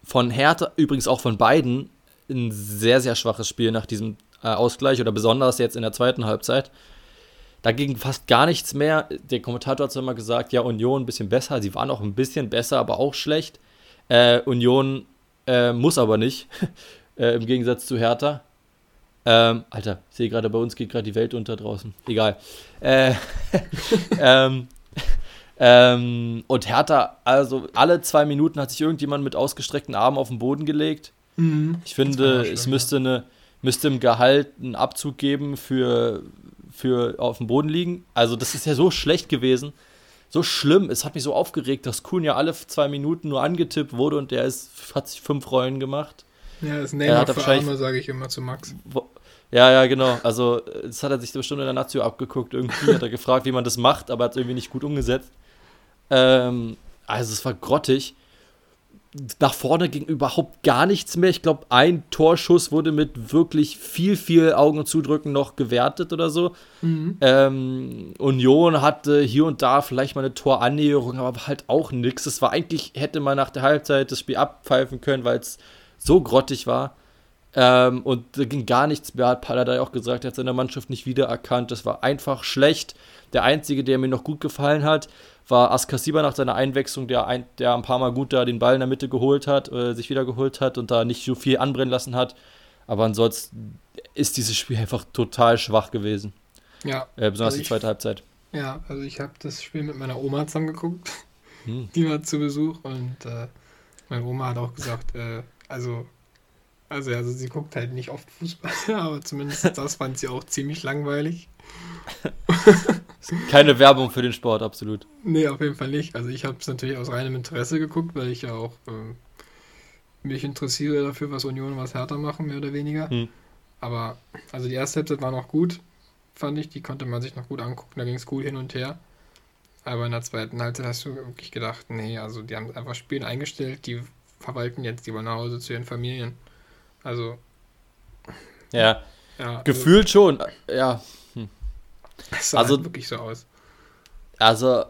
von Hertha, übrigens auch von beiden, ein sehr, sehr schwaches Spiel nach diesem äh, Ausgleich oder besonders jetzt in der zweiten Halbzeit. Da ging fast gar nichts mehr. Der Kommentator hat immer gesagt, ja, Union ein bisschen besser. Sie waren auch ein bisschen besser, aber auch schlecht. Äh, Union äh, muss aber nicht, äh, im Gegensatz zu Hertha. Ähm, Alter, ich sehe gerade, bei uns geht gerade die Welt unter draußen. Egal. Äh, ähm, ähm, und Hertha, also alle zwei Minuten hat sich irgendjemand mit ausgestreckten Armen auf den Boden gelegt. Mhm. Ich finde, schön, es müsste eine müsste im Gehalt einen Abzug geben für, für auf dem Boden liegen. Also, das ist ja so schlecht gewesen. So schlimm. Es hat mich so aufgeregt, dass Kuhn ja alle zwei Minuten nur angetippt wurde und der ist, hat sich fünf Rollen gemacht. Ja, das Neymar für Arme, sage ich immer zu Max. Wo, ja, ja, genau. Also, das hat er sich bestimmt in der Nazio abgeguckt. Irgendwie hat er gefragt, wie man das macht, aber hat es irgendwie nicht gut umgesetzt. Ähm, also, es war grottig nach vorne ging überhaupt gar nichts mehr. Ich glaube, ein Torschuss wurde mit wirklich viel, viel Augen zudrücken noch gewertet oder so. Mhm. Ähm, Union hatte hier und da vielleicht mal eine Torannäherung, aber halt auch nichts. Es war eigentlich, hätte man nach der Halbzeit das Spiel abpfeifen können, weil es so grottig war. Ähm, und da ging gar nichts mehr, hat Paladai auch gesagt, er hat seine Mannschaft nicht wiedererkannt. Das war einfach schlecht. Der einzige, der mir noch gut gefallen hat, war Askasiba nach seiner Einwechslung, der ein, der ein paar Mal gut da den Ball in der Mitte geholt hat, äh, sich wieder geholt hat und da nicht so viel anbrennen lassen hat. Aber ansonsten ist dieses Spiel einfach total schwach gewesen. Ja. Äh, besonders also die zweite Halbzeit. Ja, also ich habe das Spiel mit meiner Oma zusammen geguckt. Hm. Die war zu Besuch und äh, meine Oma hat auch gesagt, äh, also also, also sie guckt halt nicht oft Fußball, aber zumindest das fand sie auch ziemlich langweilig. Keine Werbung für den Sport, absolut. Nee, auf jeden Fall nicht. Also ich habe es natürlich aus reinem Interesse geguckt, weil ich ja auch äh, mich interessiere dafür, was Union und was Hertha machen, mehr oder weniger. Hm. Aber also die erste Halbzeit war noch gut, fand ich. Die konnte man sich noch gut angucken. Da ging es gut hin und her. Aber in der zweiten Halbzeit hast du wirklich gedacht, nee, also die haben einfach Spielen eingestellt, die verwalten jetzt, die wollen nach Hause zu ihren Familien. Also. Ja. ja also Gefühlt also, schon, ja. Hm. Es sah also, halt wirklich so aus. Also.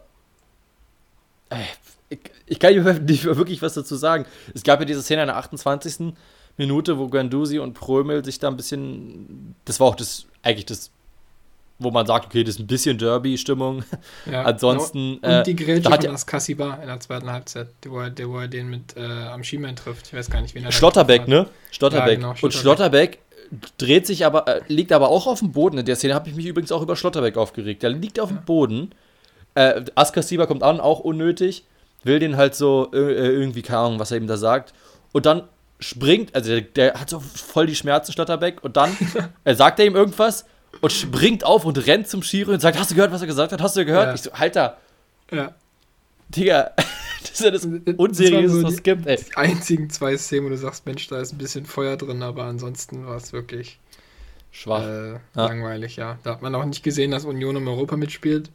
Ich, ich kann nicht wirklich was dazu sagen. Es gab ja diese Szene in der 28. Minute, wo Gandusi und Prömel sich da ein bisschen. Das war auch das, eigentlich das wo man sagt, okay, das ist ein bisschen Derby-Stimmung. Ja, Ansonsten. Genau. Und die Grätsche von das Kassiba in der zweiten Halbzeit, wo er, wo er den mit äh, am Schienbein trifft. Ich weiß gar nicht, wen er Schlotterbeck, ne? Schlotterbeck. Ja, genau, Und Schlotterbeck dreht sich aber, äh, liegt aber auch auf dem Boden. In der Szene habe ich mich übrigens auch über Schlotterbeck aufgeregt. Der liegt auf ja. dem Boden. Äh, Askasiba kommt an, auch unnötig. Will den halt so äh, irgendwie, keine Ahnung, was er ihm da sagt. Und dann springt, also der, der hat so voll die Schmerzen, Stotterbeck, und dann er sagt er ihm irgendwas und springt auf und rennt zum Schiri und sagt, hast du gehört, was er gesagt hat? Hast du gehört? Ja. Ich so, Alter, Ja. Digga, das ist ja das Unseriöseste, so was es gibt, ey. Die einzigen zwei Szenen, wo du sagst, Mensch, da ist ein bisschen Feuer drin, aber ansonsten war es wirklich Schwach. äh, Ja. langweilig, ja. Da hat man auch nicht gesehen, dass Union um Europa mitspielt.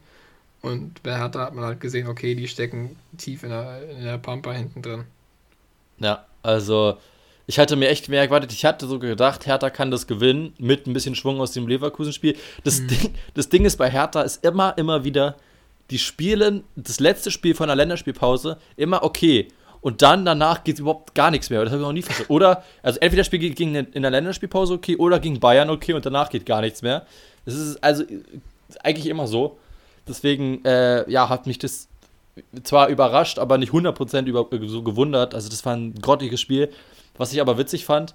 Und bei Hertha hat man halt gesehen, okay, die stecken tief in der, in der Pampa hinten drin. Ja, also ich hatte mir echt mehr erwartet. Ich hatte so gedacht, Hertha kann das gewinnen mit ein bisschen Schwung aus dem Leverkusen-Spiel. Das, Mhm. Ding, das Ding ist bei Hertha ist immer, immer wieder, die spielen das letzte Spiel von der Länderspielpause immer okay. Und dann danach geht überhaupt gar nichts mehr. Das habe ich noch nie verstanden. Oder, also entweder das Spiel ging- in der Länderspielpause okay oder gegen Bayern okay und danach geht gar nichts mehr. Das ist also eigentlich immer so. Deswegen, äh, ja, hat mich das zwar überrascht, aber nicht 100% über, so gewundert. Also das war ein grottiges Spiel. Was ich aber witzig fand,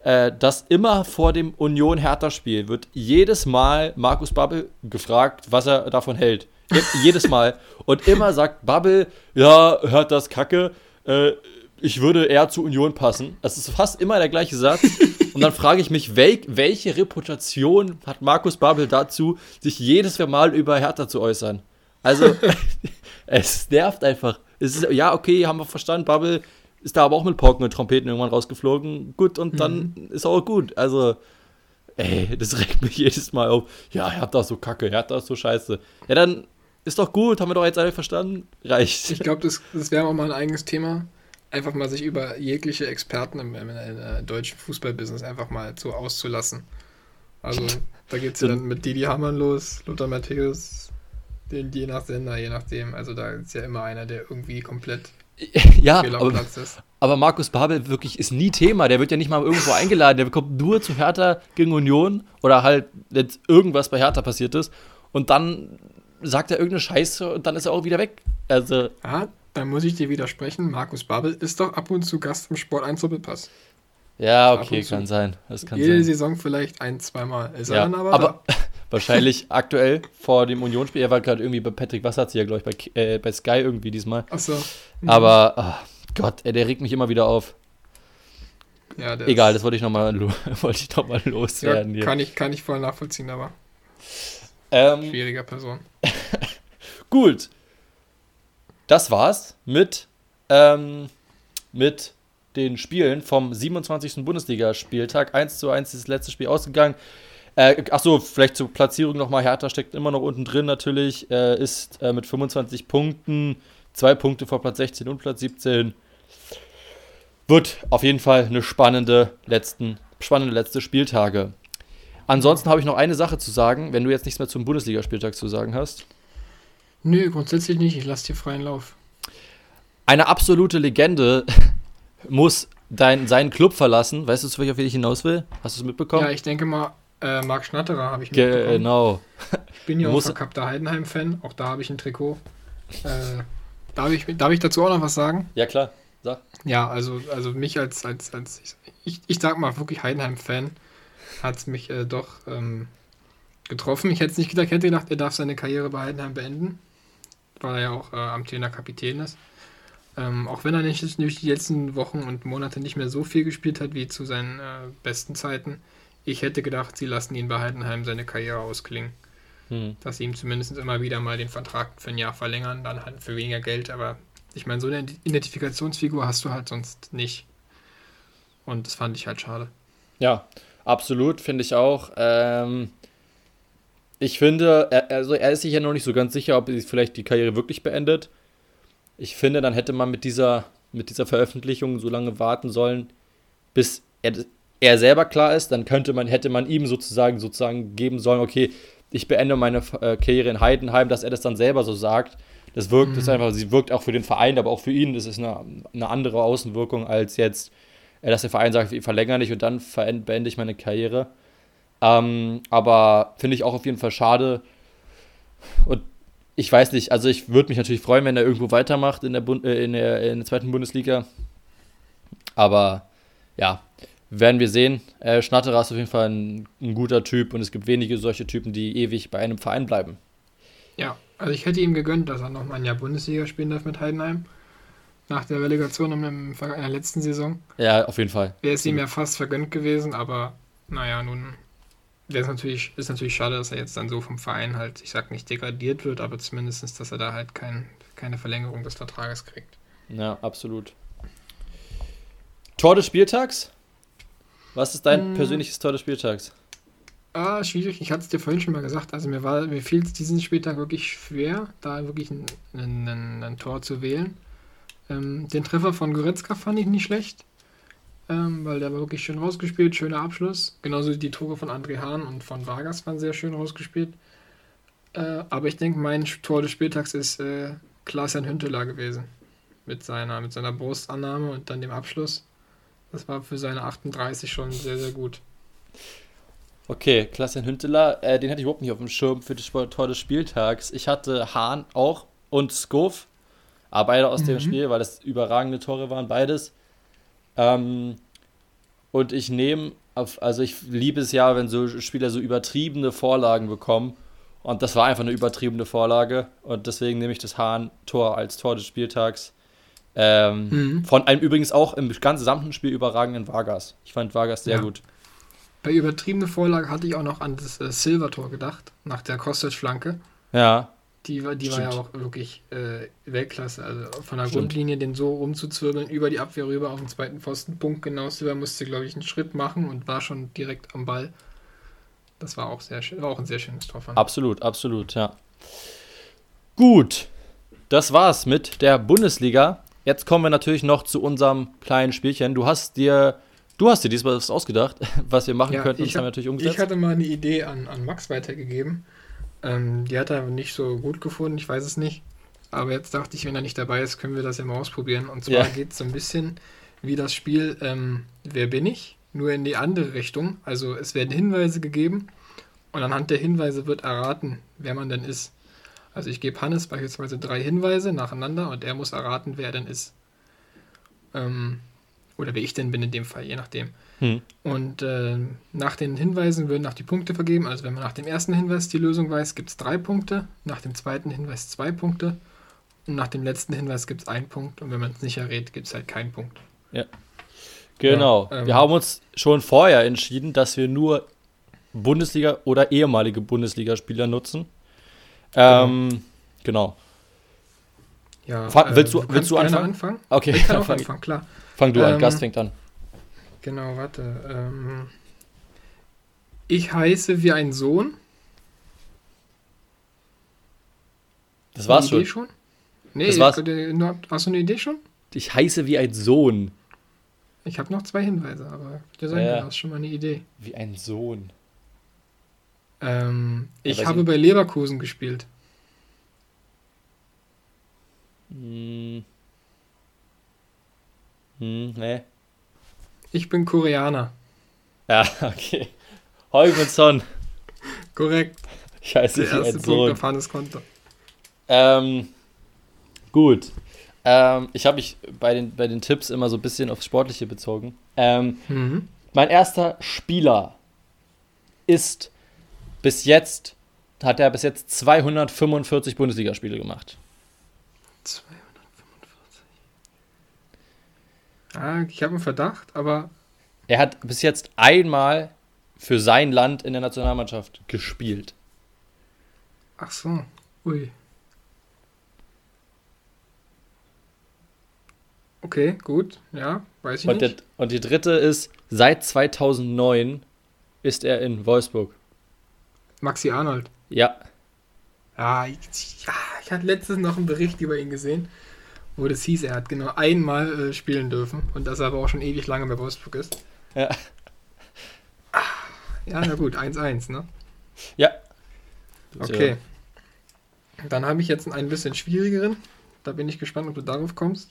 äh, dass immer vor dem Union-Hertha-Spiel wird jedes Mal Markus Babbel gefragt, was er davon hält. Je jedes Mal. Und immer sagt Babbel, ja, hört das Kacke, äh, ich würde eher zu Union passen. Das ist fast immer der gleiche Satz. Und dann frage ich mich, wel welche Reputation hat Markus Babbel dazu, sich jedes Mal über Hertha zu äußern? Also, es nervt einfach. Es ist, ja, okay, haben wir verstanden, Babbel ist da aber auch mit Pauken und Trompeten irgendwann rausgeflogen. Gut, und dann ist auch gut. Also, ey, das regt mich jedes Mal auf. Ja, Hertha ist so kacke, Hertha ist so scheiße. Ja, dann ist doch gut, haben wir doch jetzt alle verstanden. Reicht. Ich glaube, das, das wäre auch mal ein eigenes Thema. Einfach mal sich über jegliche Experten im, im, äh, deutschen Fußballbusiness einfach mal so auszulassen. Also, da geht es ja dann mit Didi Hamann los, Lothar Matthäus, den, je nach Sender, je nachdem. Also, da ist ja immer einer, der irgendwie komplett ja, aber, aber Markus Babel wirklich ist nie Thema. Der wird ja nicht mal irgendwo eingeladen. Der kommt nur zu Hertha gegen Union oder halt, wenn irgendwas bei Hertha passiert ist. Und dann sagt er irgendeine Scheiße und dann ist er auch wieder weg. Also, Ah, da muss ich dir widersprechen. Markus Babbel ist doch ab und zu Gast im Sport 1 Doppelpass. ja, okay, kann sein. Das kann Jede sein. Saison vielleicht ein, zweimal. Ist er Ja, dann aber, aber wahrscheinlich aktuell vor dem Unionsspiel. Er war gerade irgendwie bei Patrick Wasserzieher, glaube ich, bei, äh, bei Sky irgendwie diesmal. da. Achso. Aber, ah, Gott, ey, der regt mich immer wieder auf. Ja, Egal, das wollte ich nochmal wollte ich noch mal ja, loswerden hier. kann, ich, kann ich voll nachvollziehen, aber Ähm, schwieriger Person. Gut. Das war's mit, ähm, mit den Spielen vom 27. Bundesligaspieltag. 1 zu 1 ist das letzte Spiel ausgegangen. Äh, achso, vielleicht zur Platzierung nochmal. Hertha steckt immer noch unten drin natürlich. Äh, ist äh, mit 25 Punkten, zwei Punkte vor Platz 16 und Platz 17. Wird auf jeden Fall eine spannende, letzten, spannende letzte Spieltage. Ansonsten habe ich noch eine Sache zu sagen, wenn du jetzt nichts mehr zum Bundesligaspieltag zu sagen hast. Nö, grundsätzlich nicht. Ich lasse dir freien Lauf. eine absolute Legende muss dein, seinen Club verlassen. Weißt du, zu welcher ich hinaus will? Hast du es mitbekommen? Ja, ich denke mal, äh, Marc Schnatterer habe ich mitbekommen. genau. Ich bin ja auch verkappter Heidenheim-Fan. Auch da habe ich ein Trikot. Äh, darf, ich, darf ich dazu auch noch was sagen? Ja, klar. Sag. Ja, also, also mich als, als, als ich, ich sag mal wirklich Heidenheim-Fan hat es mich äh, doch ähm, getroffen. Ich hätte es nicht gedacht, ich hätte gedacht, er darf seine Karriere bei Heidenheim beenden, weil er ja auch äh, amtierender Kapitän ist. Ähm, auch wenn er nicht durch die letzten Wochen und Monate nicht mehr so viel gespielt hat wie zu seinen äh, besten Zeiten. Ich hätte gedacht, sie lassen ihn bei Heidenheim seine Karriere ausklingen. Hm. Dass sie ihm zumindest immer wieder mal den Vertrag für ein Jahr verlängern, dann halt für weniger Geld. Aber ich meine, so eine Identifikationsfigur hast du halt sonst nicht. Und das fand ich halt schade. Ja, absolut, finde ich auch. Ähm, ich finde, er, also er ist sich ja noch nicht so ganz sicher, ob er vielleicht die Karriere wirklich beendet. Ich finde, dann hätte man mit dieser, mit dieser Veröffentlichung so lange warten sollen, bis er, er selber klar ist. Dann könnte man, hätte man ihm sozusagen, sozusagen geben sollen, okay, ich beende meine äh, Karriere in Heidenheim, dass er das dann selber so sagt. Das wirkt, das ist einfach, sie wirkt auch für den Verein, aber auch für ihn. Das ist eine, eine andere Außenwirkung als jetzt, äh, dass der Verein sagt, ich verlängere nicht und dann beende ich meine Karriere. Ähm, aber finde ich auch auf jeden Fall schade. Und ich weiß nicht, also ich würde mich natürlich freuen, wenn er irgendwo weitermacht in der, Bund äh, in der, in der zweiten Bundesliga. Aber ja, werden wir sehen. Äh, Schnatterer ist auf jeden Fall ein, ein guter Typ und es gibt wenige solche Typen, die ewig bei einem Verein bleiben. Ja, also ich hätte ihm gegönnt, dass er noch mal ein Jahr Bundesliga spielen darf mit Heidenheim. nach der Relegation in der letzten Saison. Ja, auf jeden Fall. Wäre es ihm ja fast vergönnt gewesen, aber naja, nun ist natürlich, ist natürlich schade, dass er jetzt dann so vom Verein halt, ich sag nicht degradiert wird, aber zumindest, dass er da halt kein, keine Verlängerung des Vertrages kriegt. Ja, absolut. Tor des Spieltags? Was ist dein hm. persönliches Tor des Spieltags? Ah, schwierig. Ich hatte es dir vorhin schon mal gesagt. Also mir war, mir fiel es diesen Spieltag wirklich schwer, da wirklich ein, ein, ein Tor zu wählen. Ähm, den Treffer von Goretzka fand ich nicht schlecht, ähm, weil der war wirklich schön rausgespielt, schöner Abschluss. Genauso die Tore von André Hahn und von Vargas waren sehr schön rausgespielt. Äh, aber ich denke, mein Tor des Spieltags ist äh, Klaas-Jan Hünteler gewesen. Mit seiner, mit seiner Brustannahme und dann dem Abschluss. Das war für seine 38 schon sehr, sehr gut. Okay, Klaas-Jan Hünteler, äh, den hatte ich überhaupt nicht auf dem Schirm für das Tor des Spieltags. Ich hatte Hahn auch und Skov aber beide aus mhm. dem Spiel, weil das überragende Tore waren, beides. Ähm, und ich nehme, also ich liebe es ja, wenn so Spieler so übertriebene Vorlagen bekommen. Und das war einfach eine übertriebene Vorlage. Und deswegen nehme ich das Hahn-Tor als Tor des Spieltags. Ähm, mhm. Von einem übrigens auch im gesamten Spiel überragenden Vargas. Ich fand Vargas sehr ja. gut. Bei übertriebener Vorlage hatte ich auch noch an das äh, Silver-Tor gedacht, nach der Kostic-Flanke. Ja. Die war, die war ja auch wirklich äh, Weltklasse. Also von der Stimmt. Grundlinie den so rumzuzwirbeln, über die Abwehr rüber auf den zweiten Pfosten, Punkt genau. Silber musste, glaube ich, einen Schritt machen und war schon direkt am Ball. Das war auch sehr schön, war auch ein sehr schönes Tor. Absolut, absolut, ja. Gut, das war's mit der Bundesliga. Jetzt kommen wir natürlich noch zu unserem kleinen Spielchen. Du hast dir, du hast dir diesmal was ausgedacht, was wir machen ja, könnten. Das hab, haben wir natürlich umgesetzt. Ich hatte mal eine Idee an, an Max weitergegeben. Ähm, die hat er nicht so gut gefunden, ich weiß es nicht. Aber jetzt dachte ich, wenn er nicht dabei ist, können wir das ja mal ausprobieren. Und zwar ja. geht es so ein bisschen wie das Spiel ähm, Wer bin ich? Nur in die andere Richtung. Also es werden Hinweise gegeben und anhand der Hinweise wird erraten, wer man denn ist. Also ich gebe Hannes beispielsweise drei Hinweise nacheinander und er muss erraten, wer er denn ist. Ähm, oder wer ich denn bin in dem Fall, je nachdem. Hm. Und äh, nach den Hinweisen würden auch die Punkte vergeben. Also wenn man nach dem ersten Hinweis die Lösung weiß, gibt es drei Punkte. Nach dem zweiten Hinweis zwei Punkte. Und nach dem letzten Hinweis gibt es einen Punkt. Und wenn man es nicht errät, gibt es halt keinen Punkt. Ja. Genau. Ja, ähm, wir haben uns schon vorher entschieden, dass wir nur Bundesliga oder ehemalige Bundesligaspieler nutzen. Ähm, genau. Ja, Fa willst du, äh, willst du anfangen? anfangen? Okay, ich kann auch anfangen, klar. Fang du ähm, an, Gast fängt an. Genau, warte. Ähm, ich heiße wie ein Sohn. Das war's schon. schon. Nee, das war's. hast du eine Idee schon? Ich heiße wie ein Sohn. Ich habe noch zwei Hinweise, aber ich sagen, ja. du hast schon mal eine Idee. Wie ein Sohn. Ähm, ich habe bei Leverkusen gespielt. Hm. Hm, nee. Ich bin Koreaner. Ja, okay. Son. Korrekt. Scheiße, Der erste Punkt auf Hannes Konto. Ähm, gut. Ähm, ich habe mich bei den, bei den Tipps immer so ein bisschen aufs Sportliche bezogen. Ähm, mhm. Mein erster Spieler ist bis jetzt, hat er bis jetzt 245 Bundesligaspiele gemacht. 245. Ah, ich habe einen Verdacht, aber. Er hat bis jetzt einmal für sein Land in der Nationalmannschaft gespielt. Ach so. Ui. Okay, gut. Ja, weiß ich und nicht. Der, und die dritte ist, seit 2009 ist er in Wolfsburg. Maxi Arnold. Ja. Ja, ich, ja, ich hatte letztens noch einen Bericht über ihn gesehen wo das hieß, er hat genau einmal äh, spielen dürfen und dass er aber auch schon ewig lange bei Wolfsburg ist. Ja. Ah, ja, na gut, 1-1, ne? Ja. Okay. Dann habe ich jetzt einen ein bisschen schwierigeren. Da bin ich gespannt, ob du darauf kommst.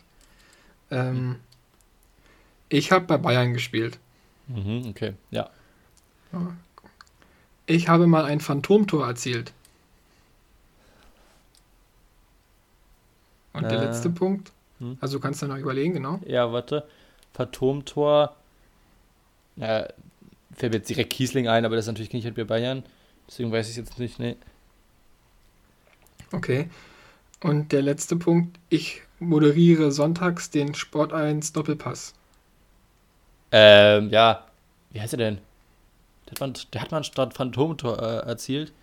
Ähm, ich habe bei Bayern gespielt. Mhm, okay, ja. Ich habe mal ein Phantomtor erzielt. Und äh, der letzte Punkt, hm? also du kannst du noch überlegen, genau. Ja, warte. Phantomtor. Ja, fällt mir jetzt direkt Kiesling ein, aber das ist natürlich nicht bei Bayern. Deswegen weiß ich es jetzt nicht, nee. Okay. Und der letzte Punkt, ich moderiere sonntags den Sport 1 Doppelpass. Ähm, ja. Wie heißt er denn? Der hat man, der hat man statt Phantomtor äh, erzielt.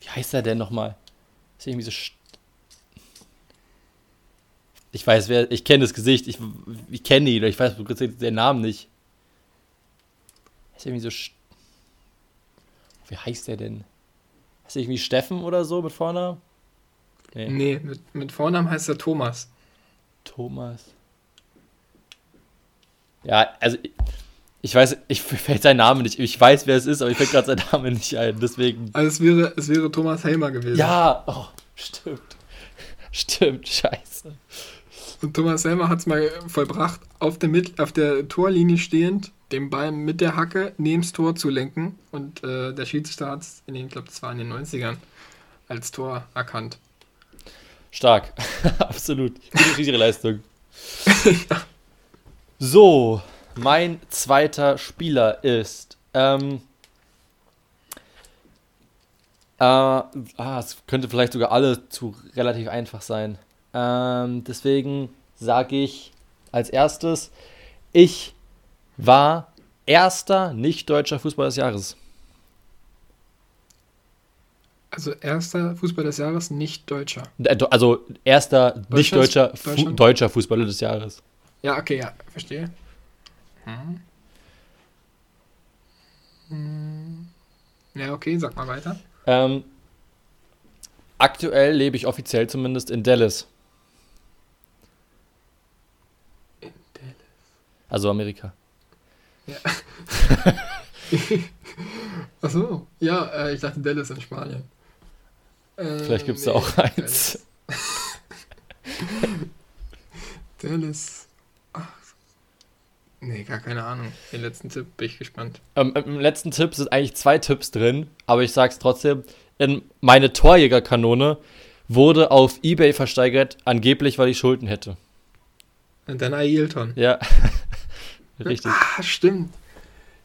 Wie heißt er denn nochmal? Ist irgendwie so. Ich weiß, wer. Ich kenne das Gesicht. Ich, ich kenne ihn. Ich weiß den Namen nicht. Ist irgendwie so. Wie heißt der denn? Ist irgendwie Steffen oder so mit Vornamen? Nee, nee mit, mit Vornamen heißt er Thomas. Thomas. Ja, also ich, weiß, ich fällt sein Name nicht. Ich weiß, wer es ist, aber ich fällt gerade sein Name nicht ein. Deswegen. Also es wäre, es wäre Thomas Helmer gewesen. Ja, oh, stimmt. Stimmt, scheiße. Und Thomas Helmer hat es mal vollbracht, auf der, Mit auf der Torlinie stehend, den Ball mit der Hacke neben das Tor zu lenken. Und äh, der Schiedsrichter hat es in den, ich glaube, das war in den 90ern, als Tor erkannt. Stark. Absolut. Gute Schiedsrichterleistung. ja. So, mein zweiter Spieler ist. Ähm, äh, ah, es könnte vielleicht sogar alle zu relativ einfach sein. Ähm, deswegen sage ich als erstes, ich war erster nicht-deutscher Fußballer des Jahres. Also erster Fußballer des Jahres, nicht Deutscher. Äh, also erster nicht-deutscher Fu deutscher Fußballer des Jahres. Ja, okay, ja, verstehe. Hm. Hm. Ja, okay, sag mal weiter. Ähm, aktuell lebe ich offiziell zumindest in Dallas. In Dallas. Also Amerika. Ja. Achso, ja, äh, ich dachte Dallas in Spanien. Vielleicht gibt es nee, da auch eins. Dallas. Dallas. Nee, gar keine Ahnung. Den letzten Tipp bin ich gespannt. Ähm, Im letzten Tipp sind eigentlich zwei Tipps drin, aber ich sag's trotzdem. In meine Torjägerkanone wurde auf Ebay versteigert, angeblich, weil ich Schulden hätte. Und dann Ailton. Ja. Richtig. Ah, stimmt.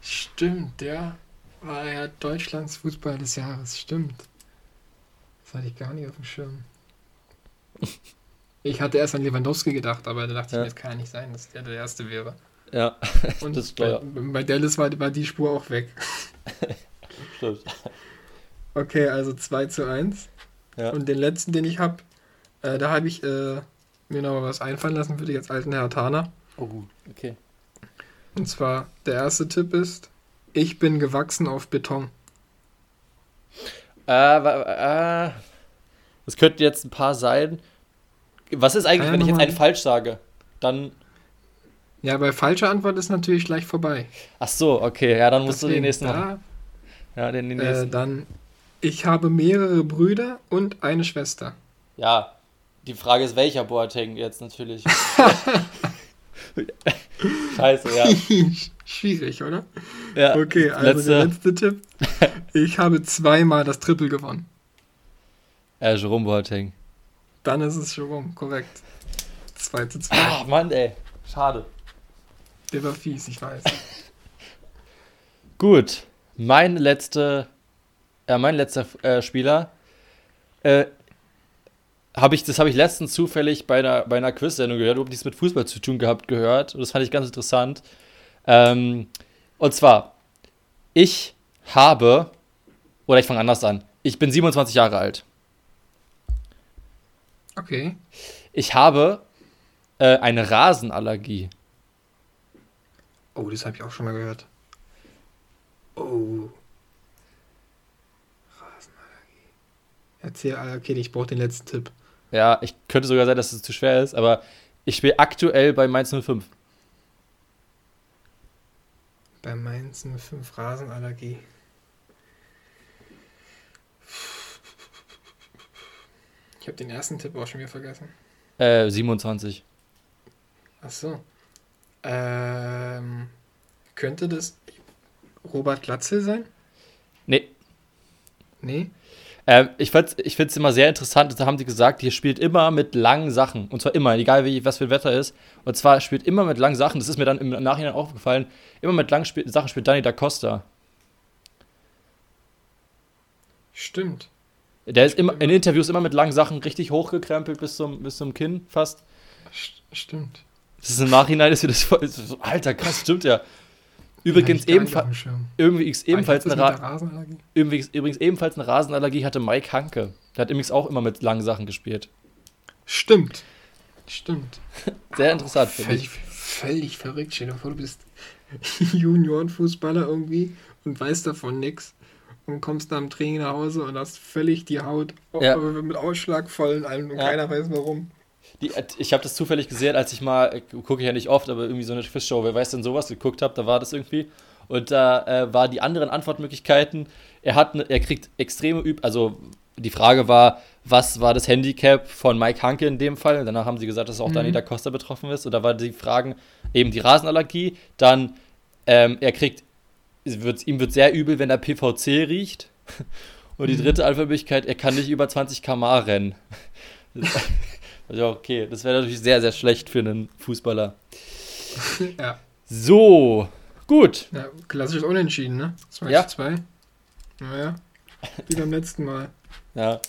Stimmt, der war ja Deutschlands Fußball des Jahres. Stimmt. Das hatte ich gar nicht auf dem Schirm. Ich hatte erst an Lewandowski gedacht, aber da dachte ja. ich mir, das kann ja nicht sein, dass der der Erste wäre. Ja, und das ist bei, bei Dallas war, war die Spur auch weg. Stimmt. Okay, also 2 zu 1. Ja. Und den letzten, den ich habe, äh, da habe ich äh, mir noch mal was einfallen lassen für dich als alten Herr Tana. Oh, gut, okay. Und zwar, der erste Tipp ist, ich bin gewachsen auf Beton. Äh, äh, das könnten jetzt ein paar sein. Was ist eigentlich, ja, wenn ich jetzt einen falsch sage? Dann. Ja, bei falscher Antwort ist natürlich gleich vorbei. Ach so, okay, ja, dann musst Deswegen, du den nächsten da, Ja, den, den äh, nächsten. Äh, dann, ich habe mehrere Brüder und eine Schwester. Ja, die Frage ist, welcher Boateng jetzt natürlich. Scheiße, ja. Schwierig, oder? Ja. Okay, also letzte. der letzte Tipp. Ich habe zweimal das Triple gewonnen. Ja, Jerome Boateng. Dann ist es Jerome, korrekt. 2 zu 2. Ah, Mann, ey. Schade. Der war fies, ich weiß. Gut. Mein letzter, äh, mein letzter äh, Spieler äh, habe ich, das habe ich letztens zufällig bei einer, bei einer Quiz-Sendung gehört, überhaupt nichts mit Fußball zu tun gehabt gehört. Und das fand ich ganz interessant. Ähm, und zwar, ich habe, oder ich fange anders an, ich bin 27 Jahre alt. Okay. Ich habe äh, eine Rasenallergie. Oh, das habe ich auch schon mal gehört. Oh. Rasenallergie. Erzähl, ah, okay, ich brauche den letzten Tipp. Ja, ich könnte sogar sein, dass es zu schwer ist, aber ich spiele aktuell bei Mainz 05. Bei Mainz 05 Rasenallergie. Ich habe den ersten Tipp auch schon wieder vergessen. Äh, 27. Ach so. Ähm, könnte das Robert Glatzel sein? Nee. Nee? Ähm, ich finde es immer sehr interessant, da haben die gesagt, ihr spielt immer mit langen Sachen. Und zwar immer, egal wie, was für Wetter ist. Und zwar spielt immer mit langen Sachen, das ist mir dann im Nachhinein aufgefallen, immer mit langen Sp Sachen spielt Danny da Costa. Stimmt. Der ist immer, in Interviews immer mit langen Sachen richtig hochgekrempelt bis zum, bis zum Kinn fast. Stimmt. Das ist im Nachhinein ist mir das voll. So, Alter, krass, stimmt ja. Übrigens, ebenfalls, irgendwie ebenfalls eine Rasenallergie. Übrigens, übrigens ebenfalls eine Rasenallergie hatte Mike Hanke. Der hat übrigens auch immer mit langen Sachen gespielt. Stimmt. Stimmt. Sehr interessant, finde ich. Völlig verrückt. Stell dir vor, du bist Juniorenfußballer irgendwie und weißt davon nichts und kommst nach dem Training nach Hause und hast völlig die Haut ja. mit Ausschlag voll und ja. keiner weiß warum. Die, ich habe das zufällig gesehen, als ich mal, gucke ich ja nicht oft, aber irgendwie so eine Quizshow, wer weiß denn sowas, geguckt habe, da war das irgendwie. Und da äh, war die anderen Antwortmöglichkeiten, er hat, ne, er kriegt extreme Üb, also die Frage war, was war das Handicap von Mike Hanke in dem Fall? Danach haben sie gesagt, dass auch mhm. Dani da Costa betroffen ist. Und da war die Fragen eben die Rasenallergie, dann ähm, er kriegt, wird, ihm wird sehr übel, wenn er PVC riecht. Und die mhm. dritte Antwortmöglichkeit, er kann nicht über 20 km rennen. Also okay, das wäre natürlich sehr, sehr schlecht für einen Fußballer. ja. So, gut. Ja, klassisches Unentschieden, ne? 2 ja. 2. Naja, wie beim letzten Mal. Ja.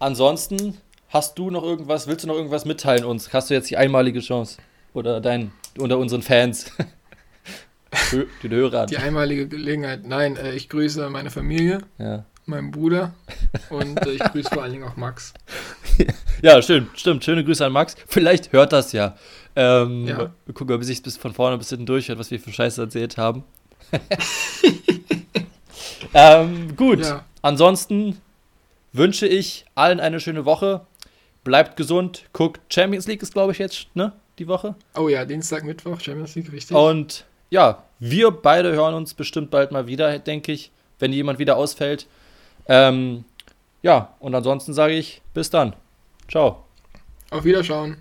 Ansonsten, hast du noch irgendwas, willst du noch irgendwas mitteilen uns? Hast du jetzt die einmalige Chance? Oder dein, unter unseren Fans? Den Hörern. Die einmalige Gelegenheit. Nein, äh, ich grüße meine Familie. Ja meinem Bruder und äh, ich grüße vor allen Dingen auch Max. ja, stimmt, stimmt. Schöne Grüße an Max. Vielleicht hört das ja. Ähm, ja. Wir gucken bis ich bis von vorne bis hinten durchhört, was wir für Scheiße erzählt haben. ähm, gut. Ja. Ansonsten wünsche ich allen eine schöne Woche. Bleibt gesund. Guckt Champions League ist, glaube ich, jetzt, ne? Die Woche. Oh ja, Dienstag, Mittwoch, Champions League, richtig. Und ja, wir beide hören uns bestimmt bald mal wieder, denke ich, wenn jemand wieder ausfällt. Ähm, ja, und ansonsten sage ich bis dann. Ciao. Auf Wiederschauen.